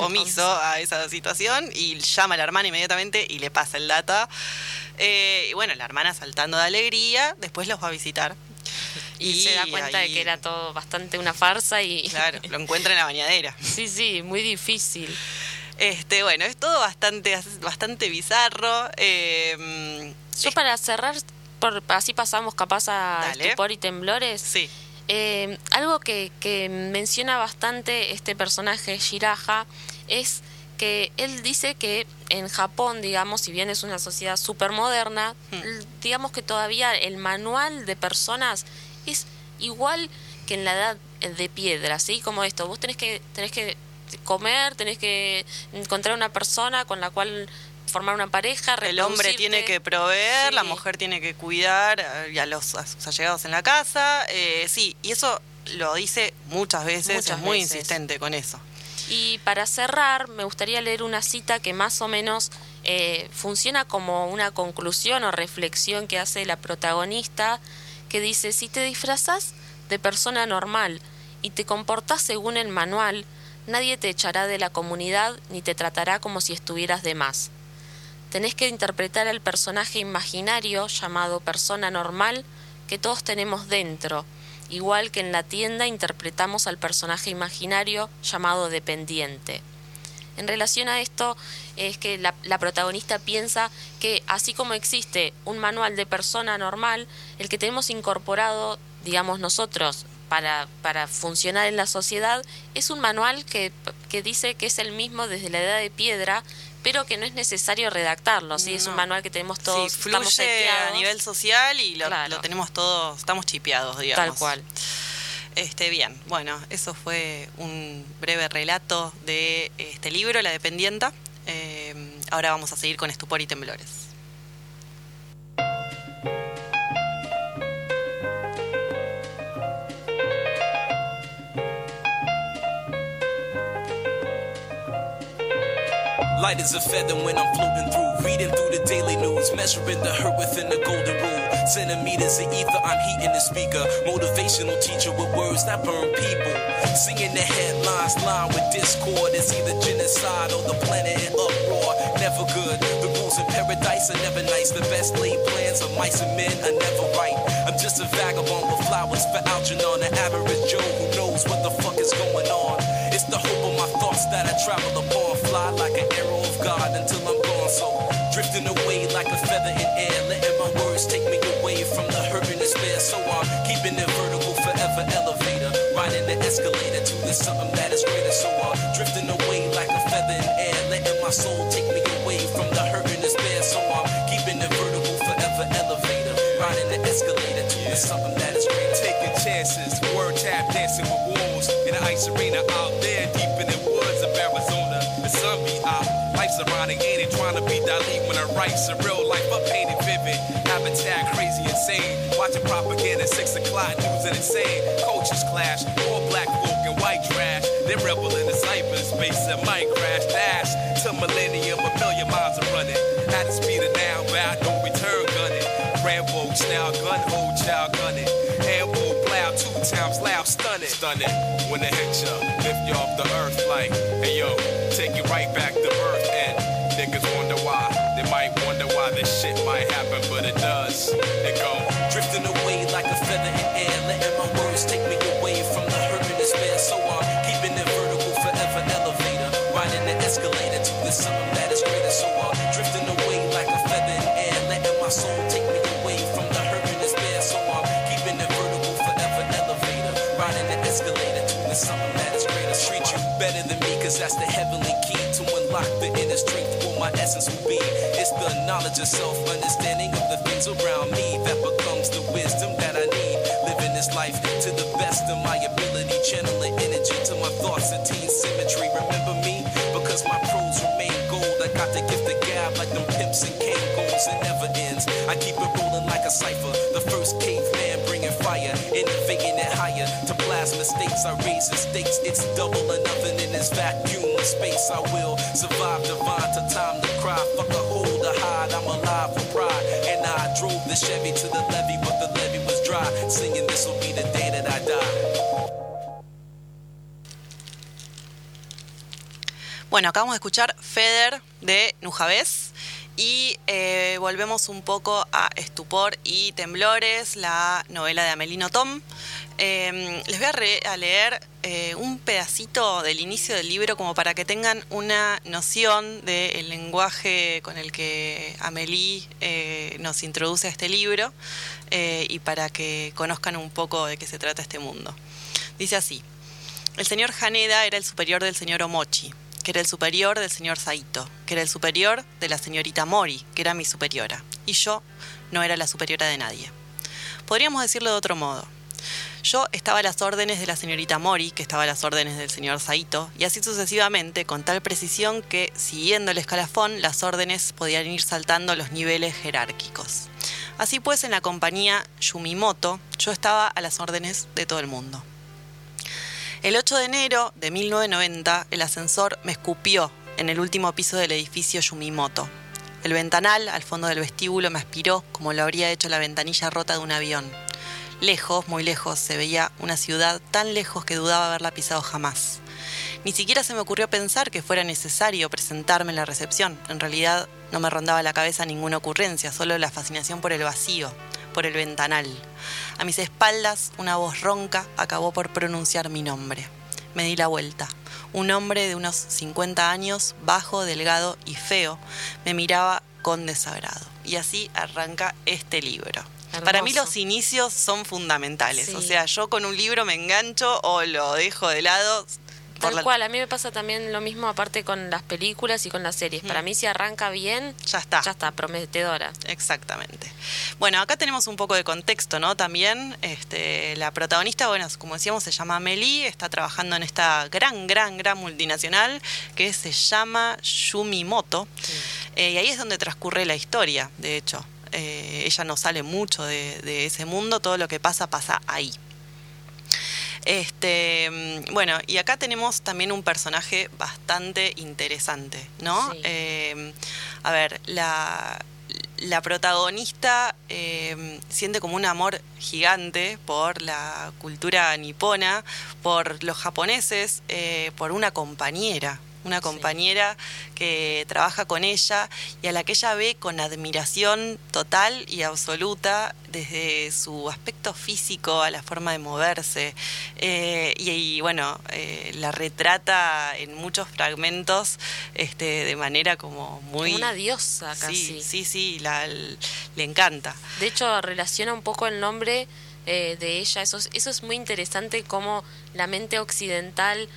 omiso a esa situación y llama a la hermana inmediatamente y le pasa el data. Eh, y bueno, la hermana saltando de alegría, después los va a visitar. Y, se da cuenta ahí, de que era todo bastante una farsa y... Claro, lo [LAUGHS] encuentra en la bañadera. sí, sí, muy difícil. Este, bueno, es todo bastante, bastante bizarro. eh, Yo para cerrar, por, así pasamos capaz a Dale. estupor y temblores. sí. Eh, algo que, que menciona bastante este personaje, Shiraja, es que él dice que en Japón, digamos, si bien es una sociedad súper moderna, Hmm. digamos que todavía el manual de personas es igual que en la edad de piedra, ¿sí? Como esto, vos tenés que, tenés que comer, tenés que encontrar una persona con la cual formar una pareja, El hombre tiene que proveer, Sí. la mujer tiene que cuidar y a los, a sus allegados en la casa. eh, sí, y eso lo dice muchas veces, Muchas es muy veces. insistente con eso. Y para cerrar, me gustaría leer una cita que más o menos eh, funciona como una conclusión o reflexión que hace la protagonista, que dice, si te disfrazas de persona normal y te comportas según el manual, nadie te echará de la comunidad ni te tratará como si estuvieras de más. Tenés que interpretar al personaje imaginario llamado persona normal que todos tenemos dentro, igual que en la tienda interpretamos al personaje imaginario llamado dependiente. En relación a esto es que la, la protagonista piensa que así como existe un manual de persona normal, el que tenemos incorporado, digamos nosotros, para, para funcionar en la sociedad, es un manual que, que dice que es el mismo desde la edad de piedra, pero que no es necesario redactarlo, ¿sí? es un manual que tenemos todos, sí, estamos fluye a nivel social y lo, Claro. lo tenemos todos, estamos chipeados, digamos. Tal cual. Este, bien, bueno, eso fue un breve relato de este libro, La Dependienta. Eh, ahora vamos a seguir con Estupor y Temblores. Light a feather when I'm floating through, reading through the daily news, measuring the hurt within the golden rule. Centimeters of ether, I'm heating the speaker. Motivational teacher with words that burn people. Singing the headlines, line with discord. It's either genocide or the planet in uproar. Never good. The rules in paradise are never nice. The best laid plans of mice and men are never right. I'm just a vagabond with flowers for Algernon, an average Joe who knows what the fuck is going on. It's the hope of my thoughts that I travel upon. Fly like an arrow of God until I'm like a feather in air. Letting my words take me away from the hurt and despair. So I'm keeping it vertical forever elevator. Riding the escalator to the something that is greater. So I'm drifting away like a feather in air. Letting my soul take me away from the hurt and despair. So I'm keeping it vertical forever elevator. Riding the escalator to the something that is greater. Taking chances, word tap dancing with wolves in the ice arena out there, deep life's ironic, ain't it? Trying to be Dali when I write surreal life, I painted vivid. Habitat crazy, insane. Watching propaganda, six o'clock news and insane. Cultures clash, all black folk and white trash. They rebel in the cyberspace and might crash, dash to millennium, a million miles are running. At the speed of now, bout no return gunning. Rambo style gun, hold child gunning. Ambo plow, two times loud, stunning. Stunning. When they hit ya, lift you off the earth like, hey yo, take you right back to birth niggas wonder why. They might wonder why this shit might happen, but it does. It go drifting away like a feather in air, letting my words take me away from the hurt and despair. So I'm keeping it vertical forever, elevator, riding the escalator to the something that is greater. So I'm drifting away like a feather in air, letting my soul take me away from the hurt and despair. So I'm keeping it vertical forever, elevator, riding the escalator to the something that is greater. Treat you better than me, cause that's the heavenly key strength, what my essence will be. It's the knowledge of self, understanding of the things around me that becomes the wisdom that I need. Living this life to the best of my ability, channeling energy to my thoughts, attain symmetry. Remember me? Because my prose remain gold. I got the gift of gab like them goals. It never ends. I keep it rolling like a cipher. The first caveman bringing fire, innovating it higher. To blast mistakes, I raise the stakes. It's double or nothing in this vacuum of space. I will survive divine to time to cry. Fuck a hole to hide. I'm alive for pride. And I drove the Chevy to the levee, but the levee was dry. Singing, this will be the day that I die. Bueno, acabamos de escuchar Feder de Nujavés y eh, volvemos un poco a Estupor y Temblores, la novela de Amelino Tom. Eh, les voy a, leer eh, un pedacito del inicio del libro como para que tengan una noción del lenguaje con el que Amelie eh, nos introduce a este libro y para que conozcan un poco de qué se trata este mundo. Dice así. El señor Haneda era el superior del señor Omochi, que era el superior del señor Saito, que era el superior de la señorita Mori, que era mi superiora, y yo no era la superiora de nadie. Podríamos decirlo de otro modo. Yo estaba a las órdenes de la señorita Mori, que estaba a las órdenes del señor Saito, y así sucesivamente, con tal precisión que, siguiendo el escalafón, las órdenes podían ir saltando los niveles jerárquicos. Así pues, en la compañía Yumimoto, yo estaba a las órdenes de todo el mundo. El 8 de enero de 1990, el ascensor me escupió en el último piso del edificio Yumimoto. El ventanal al fondo del vestíbulo me aspiró como lo habría hecho la ventanilla rota de un avión. Lejos, muy lejos, se veía una ciudad tan lejos que dudaba haberla pisado jamás. Ni siquiera se me ocurrió pensar que fuera necesario presentarme en la recepción. En realidad no me rondaba la cabeza ninguna ocurrencia, solo la fascinación por el vacío, por el ventanal. A mis espaldas, una voz ronca acabó por pronunciar mi nombre. Me di la vuelta. Un hombre de unos 50 años, bajo, delgado y feo, me miraba con desagrado. Y así arranca este libro. Para mí los inicios son fundamentales. Sí. O sea, yo con un libro me engancho o lo dejo de lado. Tal la- cual, a mí me pasa también lo mismo aparte con las películas y con las series. Para mí si arranca bien, ya está. Ya está, prometedora. Exactamente. Bueno, acá tenemos un poco de contexto, ¿no? También este, la protagonista, bueno, como decíamos, se llama Amelie, está trabajando en esta gran, gran, gran multinacional que se llama Yumimoto. Eh, y ahí es donde transcurre la historia, de hecho. Eh, ella no sale mucho de, de ese mundo, todo lo que pasa pasa ahí. Este, mm, bueno, y acá tenemos también un personaje bastante interesante, ¿no? Eh, a ver, la, la protagonista eh, siente como un amor gigante por la cultura nipona, por los japoneses, eh, por una compañera, una compañera que trabaja con ella y a la que ella ve con admiración total y absoluta desde su aspecto físico a la forma de moverse eh, y, y, bueno eh, la retrata en muchos fragmentos este, de manera como muy Como una diosa sí casi. sí sí la- le encanta De hecho, relaciona un poco el nombre eh, de ella. Eso es, eso es muy interesante como la mente occidental,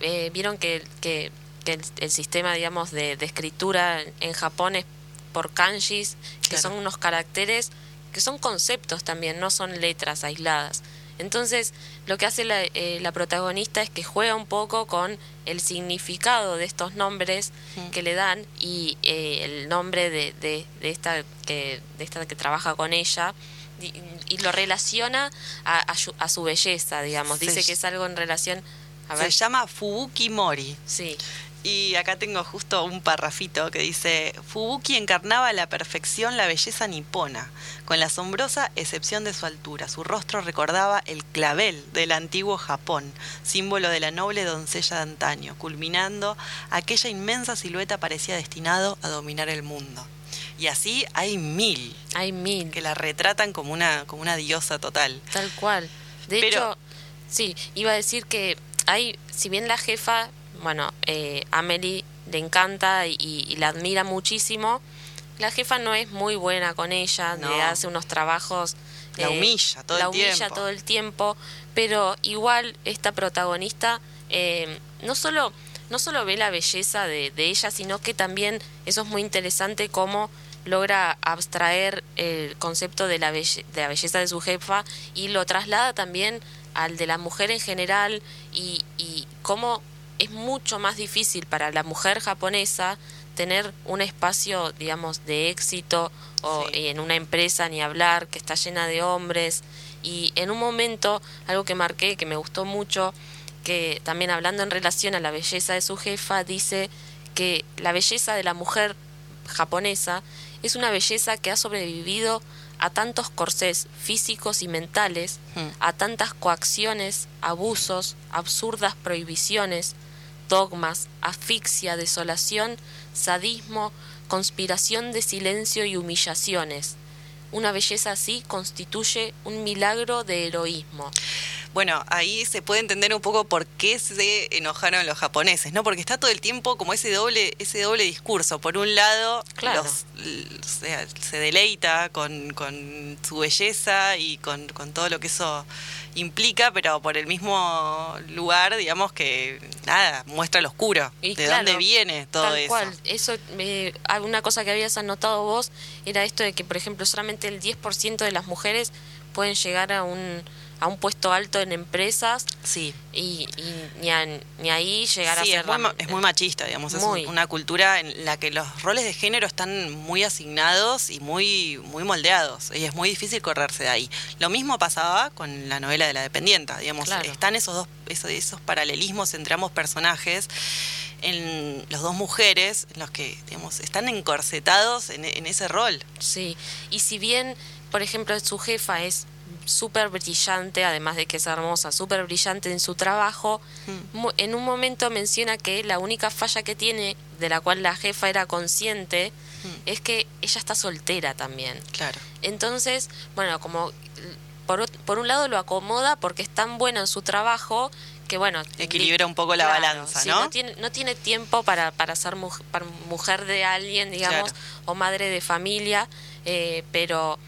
eh, vieron que, que, que el, el sistema, digamos, de, de escritura en Japón es por kanjis, que Claro. son unos caracteres, que son conceptos también, no son letras aisladas. Entonces, lo que hace la, eh, la protagonista es que juega un poco con el significado de estos nombres que le dan y eh, el nombre de, de, de esta que de esta que trabaja con ella y, y lo relaciona a, a, su- a su belleza, digamos. Dice que es algo en relación. A se llama Fubuki Mori sí. Y acá tengo justo un parrafito que dice, Fubuki encarnaba a la perfección la belleza nipona, con la asombrosa excepción de su altura. Su rostro recordaba el clavel del antiguo Japón, símbolo de la noble doncella de antaño, culminando aquella inmensa silueta parecía destinado a dominar el mundo. Y así hay mil. Hay mil. Que la retratan como una, como una diosa total. Tal cual. De Pero- hecho, sí, iba a decir que hay, si bien la jefa, bueno, eh, Amelie le encanta y, y la admira muchísimo, la jefa no es muy buena con ella, No. le hace unos trabajos... eh, La humilla todo la el humilla tiempo. todo el tiempo, pero igual esta protagonista eh, no solo no solo ve la belleza de, de ella, sino que también eso es muy interesante cómo logra abstraer el concepto de la, belle- de la belleza de su jefa y lo traslada también al de la mujer en general y, y cómo es mucho más difícil para la mujer japonesa tener un espacio, digamos, de éxito o en una empresa ni hablar, que está llena de hombres. Y en un momento, algo que marqué, que me gustó mucho, que también hablando en relación a la belleza de su jefa, dice que la belleza de la mujer japonesa es una belleza que ha sobrevivido a tantos corsés físicos y mentales, a tantas coacciones, abusos, absurdas prohibiciones, dogmas, asfixia, desolación, sadismo, conspiración de silencio y humillaciones. Una belleza así constituye un milagro de heroísmo. Bueno, ahí se puede entender un poco por qué se enojaron los japoneses, ¿no? Porque está todo el tiempo como ese doble, ese doble discurso. Por un lado, Claro. los- sea, se deleita con, con su belleza y con, con todo lo que eso implica, pero por el mismo lugar, digamos que nada, muestra lo oscuro. Y ¿De claro, dónde viene todo tal eso? cual. Eso, eh, ah, una cosa que habías anotado vos era esto de que, por ejemplo, solamente el 10% de las mujeres pueden llegar a un, a un puesto alto en empresas. Sí. Y, y ni, a- ni ahí llegar Sí, a es ser muy, la- ma- es muy machista, digamos. Es Muy. un- una cultura en la que los roles de género están muy asignados y muy, muy moldeados. Y es muy difícil correrse de ahí. Lo mismo pasaba con la novela de la dependienta. Digamos, Claro. están esos dos, esos, esos paralelismos entre ambos personajes. En los dos mujeres, en los que digamos, están encorsetados en, en ese rol. Sí, y si bien, por ejemplo, su jefa es súper brillante, además de que es hermosa, súper brillante en su trabajo, mu- en un momento menciona que la única falla que tiene, de la cual la jefa era consciente, es que ella está soltera también. Claro. Entonces, bueno, como por, por un lado lo acomoda porque es tan bueno en su trabajo que bueno Equilibra un poco la Claro, balanza, sí, ¿no? tiene, no tiene tiempo para, para ser muj- para mujer de alguien digamos Claro. o madre de familia eh, pero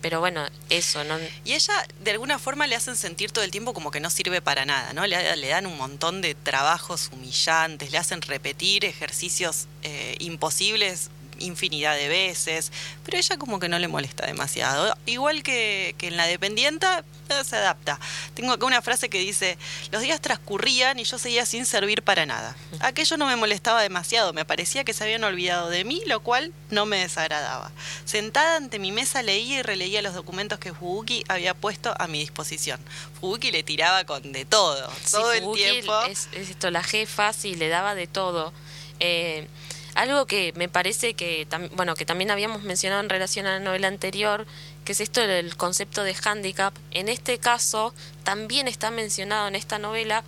pero bueno eso no Y ella, de alguna forma, le hacen sentir todo el tiempo como que no sirve para nada, ¿no? Le, le dan un montón de trabajos humillantes, le hacen repetir ejercicios eh, imposibles infinidad de veces, pero ella como que no le molesta demasiado. Igual que, que en la dependienta, se adapta. Tengo acá una frase que dice, los días transcurrían y yo seguía sin servir para nada. Aquello no me molestaba demasiado, me parecía que se habían olvidado de mí, lo cual no me desagradaba. Sentada ante mi mesa leía y releía los documentos que Fubuki había puesto a mi disposición. Fubuki le tiraba con de todo, Sí, todo el tiempo. Es, es esto, la jefa, sí, le daba de todo. Eh, algo que me parece que, bueno, que también habíamos mencionado en relación a la novela anterior, que es esto del concepto de handicap. En este caso, también está mencionado en esta novela,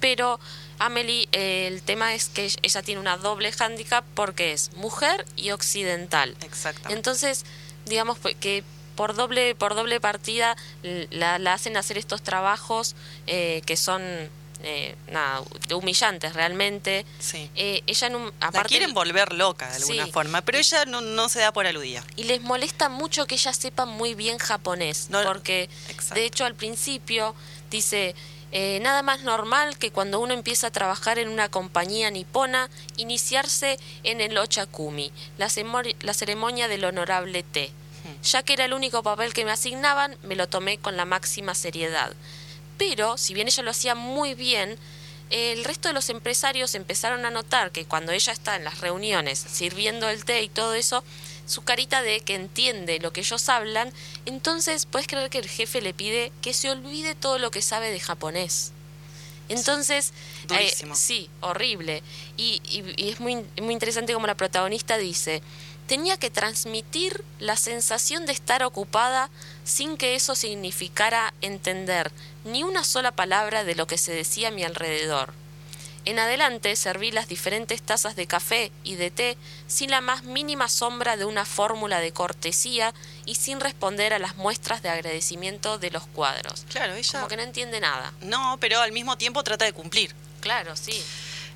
pero Amelie, eh, el tema es que ella tiene una doble handicap porque es mujer y occidental. Exactamente. Entonces, digamos pues, que por doble por doble partida la, la hacen hacer estos trabajos eh, que son eh, nada humillantes realmente Sí. Eh, ella en un, La aparte quieren volver loca de alguna Sí. forma, pero ella no, no se da por aludida. y les molesta mucho que ella sepa muy bien japonés No, porque exacto. de hecho al principio dice eh, nada más normal que cuando uno empieza a trabajar en una compañía nipona iniciarse en el ochakumi la, la ceremonia del honorable té ya que era el único papel que me asignaban me lo tomé con la máxima seriedad pero si bien ella lo hacía muy bien el resto de los empresarios empezaron a notar que cuando ella está en las reuniones sirviendo el té y todo eso, su carita de que entiende lo que ellos hablan, entonces puedes creer que el jefe le pide que se olvide todo lo que sabe de japonés. Entonces, eh, sí, horrible. Y, y- y es muy, muy interesante como la protagonista dice, tenía que transmitir la sensación de estar ocupada sin que eso significara entender ni una sola palabra de lo que se decía a mi alrededor. En adelante serví las diferentes tazas de café y de té sin la más mínima sombra de una fórmula de cortesía y sin responder a las muestras de agradecimiento de los cuadros. Claro, ella Como que no entiende nada. no, pero al mismo tiempo trata de cumplir. Claro, sí.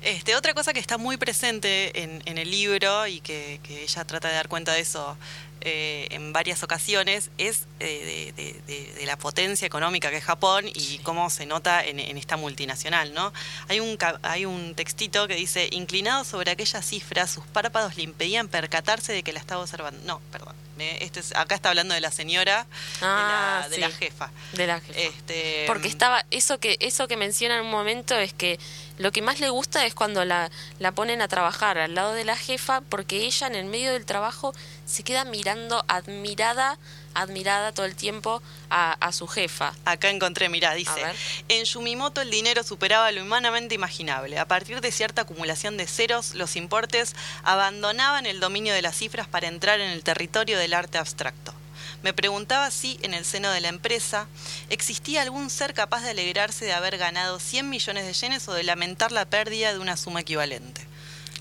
Este, otra cosa que está muy presente en, en el libro y que, que ella trata de dar cuenta de eso eh, en varias ocasiones es eh, de, de- de- de la potencia económica que es Japón y cómo se nota en, en esta multinacional, ¿no? Hay un, hay un textito que dice, inclinado sobre aquella cifra, sus párpados le impedían percatarse de que la estaba observando. No, perdón. Eh, Este es- acá está hablando de la señora, Ah, de, la, de la jefa. De la jefa. Este, Porque estaba, eso que, eso que menciona en un momento es que lo que más le gusta es cuando la, la ponen a trabajar al lado de la jefa, porque ella en el medio del trabajo se queda mirando admirada, admirada todo el tiempo a, a su jefa. Acá encontré, mirá, dice, en Yumimoto el dinero superaba lo humanamente imaginable. A partir de cierta acumulación de ceros, los importes abandonaban el dominio de las cifras para entrar en el territorio del arte abstracto. Me preguntaba si, en el seno de la empresa, existía algún ser capaz de alegrarse de haber ganado 100 millones de yenes o de lamentar la pérdida de una suma equivalente.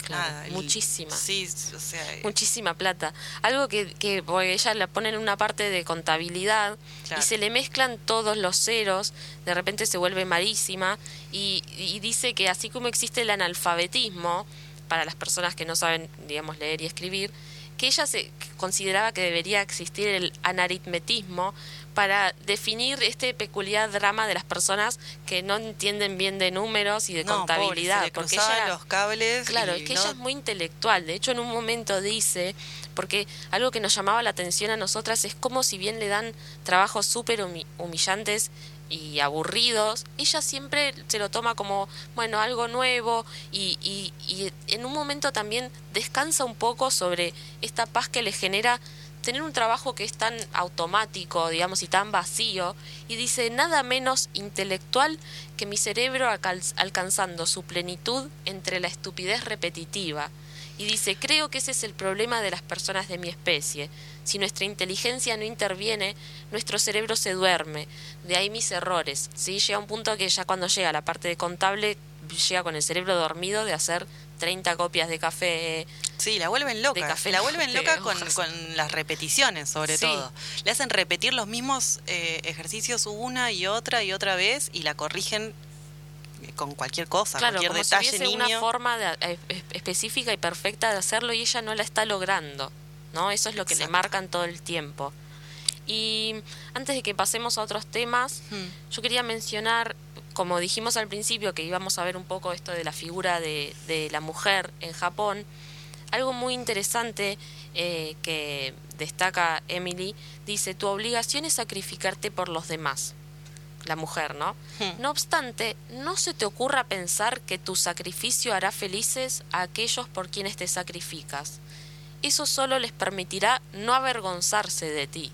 Claro, el- muchísima. Sí, o sea, Muchísima plata. Algo que, que porque ella la pone en una parte de contabilidad Claro. y se le mezclan todos los ceros, de repente se vuelve malísima y, y dice que así como existe el analfabetismo para las personas que no saben, digamos, leer y escribir, que ella se consideraba que debería existir el anaritmetismo para definir este peculiar drama de las personas que no entienden bien de números y de no, contabilidad. porque ella, los cables. Claro, es que no- ella es muy intelectual. De hecho, en un momento dice, porque algo que nos llamaba la atención a nosotras es como si bien le dan trabajos súper humi- humillantes y aburridos, ella siempre se lo toma como, bueno, algo nuevo y, y, y en un momento también descansa un poco sobre esta paz que le genera tener un trabajo que es tan automático, digamos, y tan vacío, y dice nada menos intelectual que mi cerebro alcanzando su plenitud entre la estupidez repetitiva. Y dice, creo que ese es el problema de las personas de mi especie. Si nuestra inteligencia no interviene, nuestro cerebro se duerme. De ahí mis errores. ¿sí? Llega un punto que ya cuando llega la parte de contable, llega con el cerebro dormido de hacer 30 copias de café. Sí, la vuelven loca. de café la vuelven [LAUGHS] loca con, con las repeticiones, sobre Sí. todo. Le hacen repetir los mismos eh, ejercicios una y otra y otra vez y la corrigen eh, con cualquier cosa, Claro, cualquier como si detalle hubiese niño. una forma de- eh, es- específica y perfecta de hacerlo y ella no la está logrando, ¿no? Eso es lo que le marcan todo el tiempo. Y antes de que pasemos a otros temas, Hmm. yo quería mencionar, como dijimos al principio, que íbamos a ver un poco esto de la figura de, de la mujer en Japón, algo muy interesante eh, que destaca Emily, dice, tu obligación es sacrificarte por los demás, la mujer, ¿no? Hmm. No obstante, no se te ocurra pensar que tu sacrificio hará felices a aquellos por quienes te sacrificas. Eso solo les permitirá no avergonzarse de ti.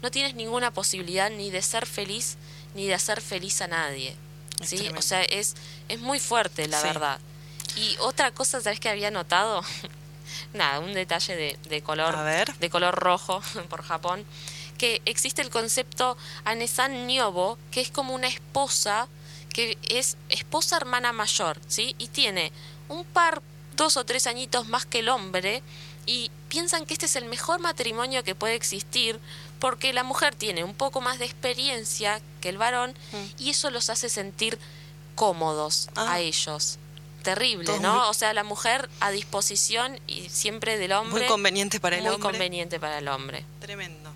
No tienes ninguna posibilidad ni de ser feliz ni de hacer feliz a nadie. ¿sí? O sea, es, es muy fuerte, la Sí. verdad. Y otra cosa, ¿sabes que había notado? [LAUGHS] Nada, un detalle de, de color de color rojo [LAUGHS] por Japón, que existe el concepto Anesan Nyobo, que es como una esposa que es esposa hermana mayor, ¿sí? Y tiene un par, dos o tres añitos más que el hombre, y piensan que este es el mejor matrimonio que puede existir porque la mujer tiene un poco más de experiencia que el varón Mm. y eso los hace sentir cómodos Ah. a ellos. Terrible, Todo ¿no? muy- O sea, la mujer a disposición y siempre del hombre. Muy conveniente para el muy hombre. conveniente para el hombre. Tremendo.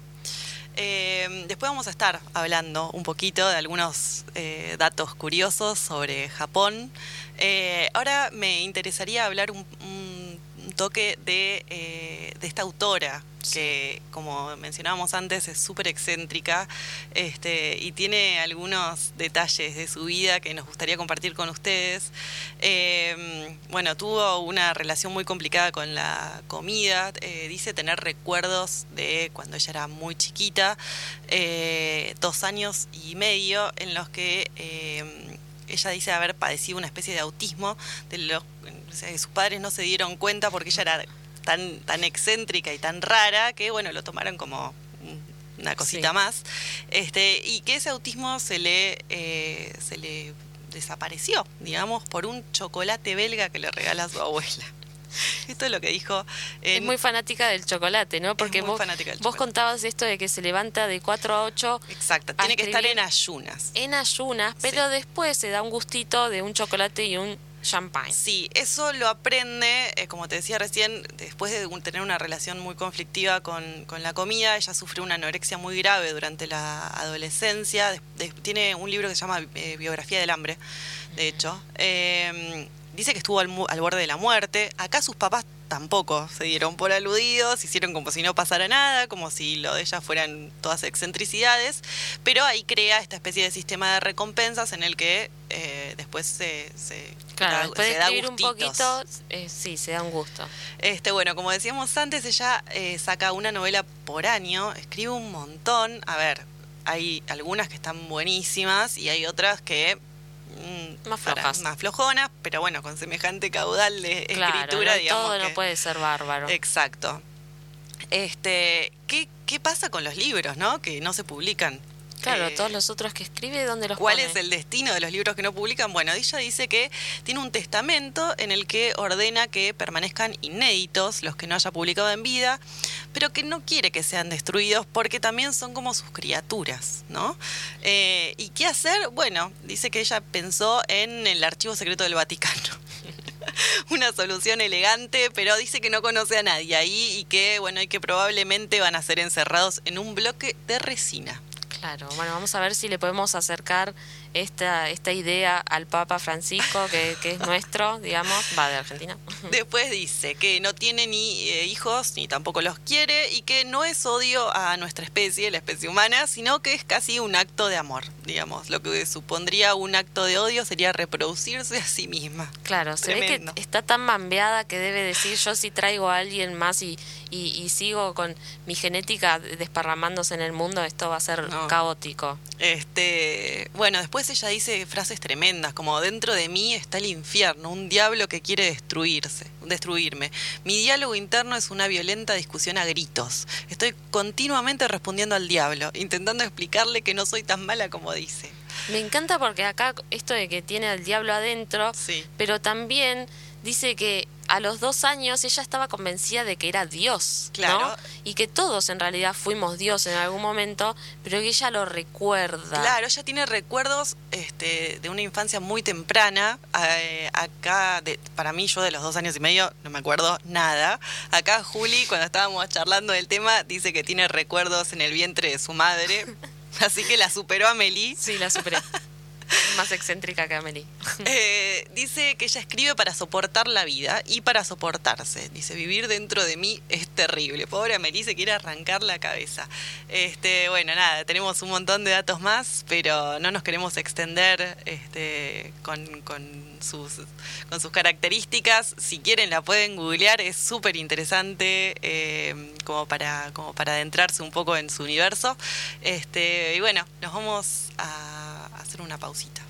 Eh, después vamos a estar hablando un poquito de algunos eh, datos curiosos sobre Japón. Eh, ahora me interesaría hablar un, un toque de, eh, de esta autora que, como mencionábamos antes, es súper excéntrica este, y tiene algunos detalles de su vida que nos gustaría compartir con ustedes. Eh, bueno, tuvo una relación muy complicada con la comida. eh, dice tener recuerdos de cuando ella era muy chiquita, eh, dos años y medio, en los que eh, ella dice haber padecido una especie de autismo, de los, o sea, que sus padres no se dieron cuenta porque ella era tan, tan excéntrica y tan rara que, bueno, lo tomaron como un- una cosita Sí. más. Este, y que ese autismo se le, eh, se le desapareció, digamos, por un chocolate belga que le regala a su abuela. [LAUGHS] Esto es lo que dijo. Es muy fanática del chocolate, ¿no? Porque vos, vos contabas esto de que se levanta de 4 a 8 Exacto, tiene que estar en ayunas. en ayunas, pero después se da un gustito de un chocolate y un champagne. Sí, eso lo aprende, eh, como te decía recién, después de un- tener una relación muy conflictiva con, con la comida. Ella sufrió una anorexia muy grave durante la adolescencia. Tiene un libro que se llama eh, Biografía del Hambre, de hecho. Eh, dice que estuvo al, al borde de la muerte. Acá sus papás tampoco se dieron por aludidos, hicieron como si no pasara nada, como si lo de ella fueran todas excentricidades, pero ahí crea esta especie de sistema de recompensas en el que eh, después se, se, Claro, da- se da un poquito, eh, sí, se da un gusto. Este, bueno, como decíamos antes, ella eh, saca una novela por año, escribe un montón. A ver, hay algunas que están buenísimas y hay otras que. Mm, Más flojas. más flojonas, pero bueno, con semejante caudal de Claro, escritura, no, digamos. todo no puede ser bárbaro. Exacto. Este, ¿qué, ¿Qué pasa con los libros, no? Que no se publican. Claro, Eh, todos los otros que escribe, ¿dónde los ¿Cuál pone? es el destino de los libros que no publican? Bueno, ella dice que tiene un testamento en el que ordena que permanezcan inéditos los que no haya publicado en vida, pero que no quiere que sean destruidos porque también son como sus criaturas, ¿no? Eh, ¿Y qué hacer? Bueno, dice que ella pensó en el archivo secreto del Vaticano. [LAUGHS] Una solución elegante, pero dice que no conoce a nadie ahí y que, bueno, y que probablemente van a ser encerrados en un bloque de resina. Claro, bueno, vamos a ver si le podemos acercar esta, esta idea al Papa Francisco, que, que es nuestro, [LAUGHS] digamos, va de Argentina. [LAUGHS] Después dice que no tiene ni eh, hijos ni tampoco los quiere y que no es odio a nuestra especie, la especie humana, sino que es casi un acto de amor, digamos. Lo que supondría un acto de odio sería reproducirse a sí misma. Claro, se ve que está tan mambeada que debe decir yo si traigo a alguien más y, y, y sigo con mi genética desparramándose en el mundo, esto va a ser No. caótico. Este, bueno, después ella dice frases tremendas, como dentro de mí está el infierno, un diablo que quiere destruirse, destruirme. Mi diálogo interno es una violenta discusión a gritos. Estoy continuamente respondiendo al diablo, intentando explicarle que no soy tan mala como dice. Me encanta porque acá esto de que tiene al diablo adentro, Sí. pero también dice que a los dos años ella estaba convencida de que era Dios, Claro. ¿no? Y que todos en realidad fuimos Dios en algún momento, pero que ella lo recuerda. Claro, ella tiene recuerdos este, de una infancia muy temprana. Eh, acá, de- para mí, yo de los dos años y medio no me acuerdo nada. Acá Juli, cuando estábamos charlando del tema, dice que tiene recuerdos en el vientre de su madre. [LAUGHS] Así que la superó a Meli. Sí, la superé. [LAUGHS] Más excéntrica que Amelie. [LAUGHS] Eh, dice que ella escribe para soportar la vida y para soportarse. Dice, vivir dentro de mí es terrible. Pobre Amelie se quiere arrancar la cabeza. Este, bueno, nada, tenemos un montón de datos más, pero no nos queremos extender este, con, con sus, con sus características. Si quieren la pueden googlear, es súper interesante eh, como, para, como para adentrarse un poco en su universo. Este, y bueno, nos vamos a hacer una pausita.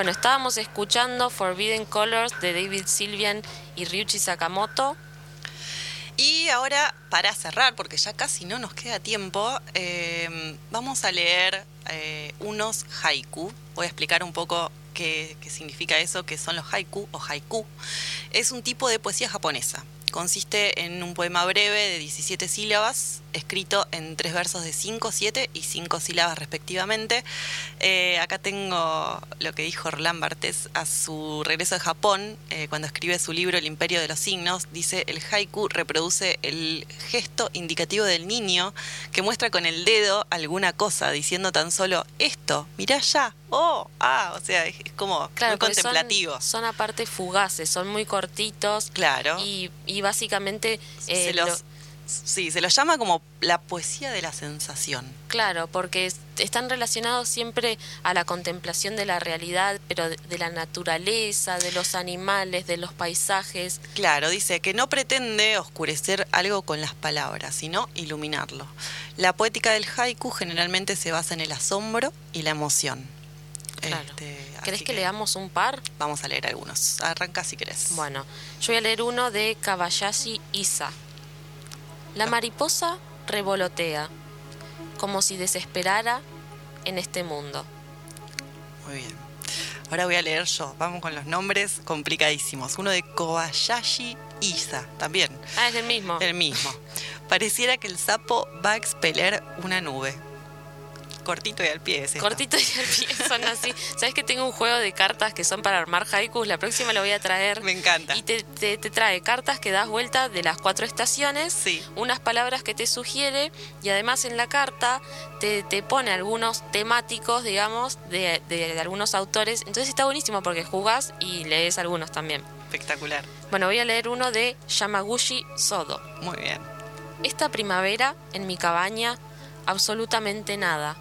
Bueno, estábamos escuchando Forbidden Colors de David Sylvian y Ryuichi Sakamoto. Y ahora, para cerrar, porque ya casi no nos queda tiempo, eh, vamos a leer eh, unos haiku. Voy a explicar un poco qué, qué significa eso, que son los haiku o haiku. Es un tipo de poesía japonesa. Consiste en un poema breve de 17 sílabas, escrito en tres versos de 5, 7 y 5 sílabas respectivamente. Eh, acá tengo lo que dijo Orlán Bartés a su regreso de Japón, eh, cuando escribe su libro El Imperio de los Signos. Dice, el haiku reproduce el gesto indicativo del niño que muestra con el dedo alguna cosa, diciendo tan solo, esto, mirá ya, oh, ah, o sea, es, como Claro, muy porque son- contemplativo. Son, aparte fugaces, son muy cortitos. Claro. Y, y básicamente. eh, se los, lo- sí, se los llama como la poesía de la sensación. Claro, porque es- están relacionados siempre a la contemplación de la realidad, pero de, la naturaleza, de los animales, de los paisajes. Claro, dice que no pretende oscurecer algo con las palabras, sino iluminarlo. La poética del haiku generalmente se basa en el asombro y la emoción. Claro. Este, ¿Querés que leamos un par? Vamos a leer algunos. Arranca si querés. Bueno, yo voy a leer uno de Kabayashi Isa. La mariposa revolotea, como si desesperara en este mundo. Muy bien. Ahora voy a leer yo. Vamos con los nombres complicadísimos. Uno de Kobayashi Isa, también. Ah, es el mismo. El mismo. Pareciera que el sapo va a expeler una nube. Cortito y al pie ese. Cortito y al pie [LAUGHS] son así. ¿Sabes que tengo un juego de cartas que son para armar haikus? La próxima lo voy a traer. Me encanta. Y te, te- te trae cartas que das vuelta de las cuatro estaciones, Sí. unas palabras que te sugiere y además en la carta te, te pone algunos temáticos, digamos, de, de- de algunos autores. Entonces está buenísimo porque jugás y lees algunos también. Espectacular. Bueno, voy a leer uno de Yamaguchi Sodo. Muy bien. Esta primavera, en mi cabaña, absolutamente nada.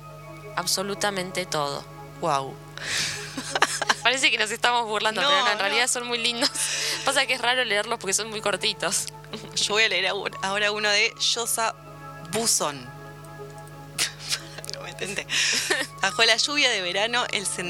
Absolutamente todo. Wow. [LAUGHS] Parece que nos estamos burlando, No, pero no, en no. realidad son muy lindos. Pasa que es raro leerlos porque son muy cortitos. Yo voy a leer ahora uno de Yosa Buson. [LAUGHS] no me tenté. Bajo la lluvia de verano, el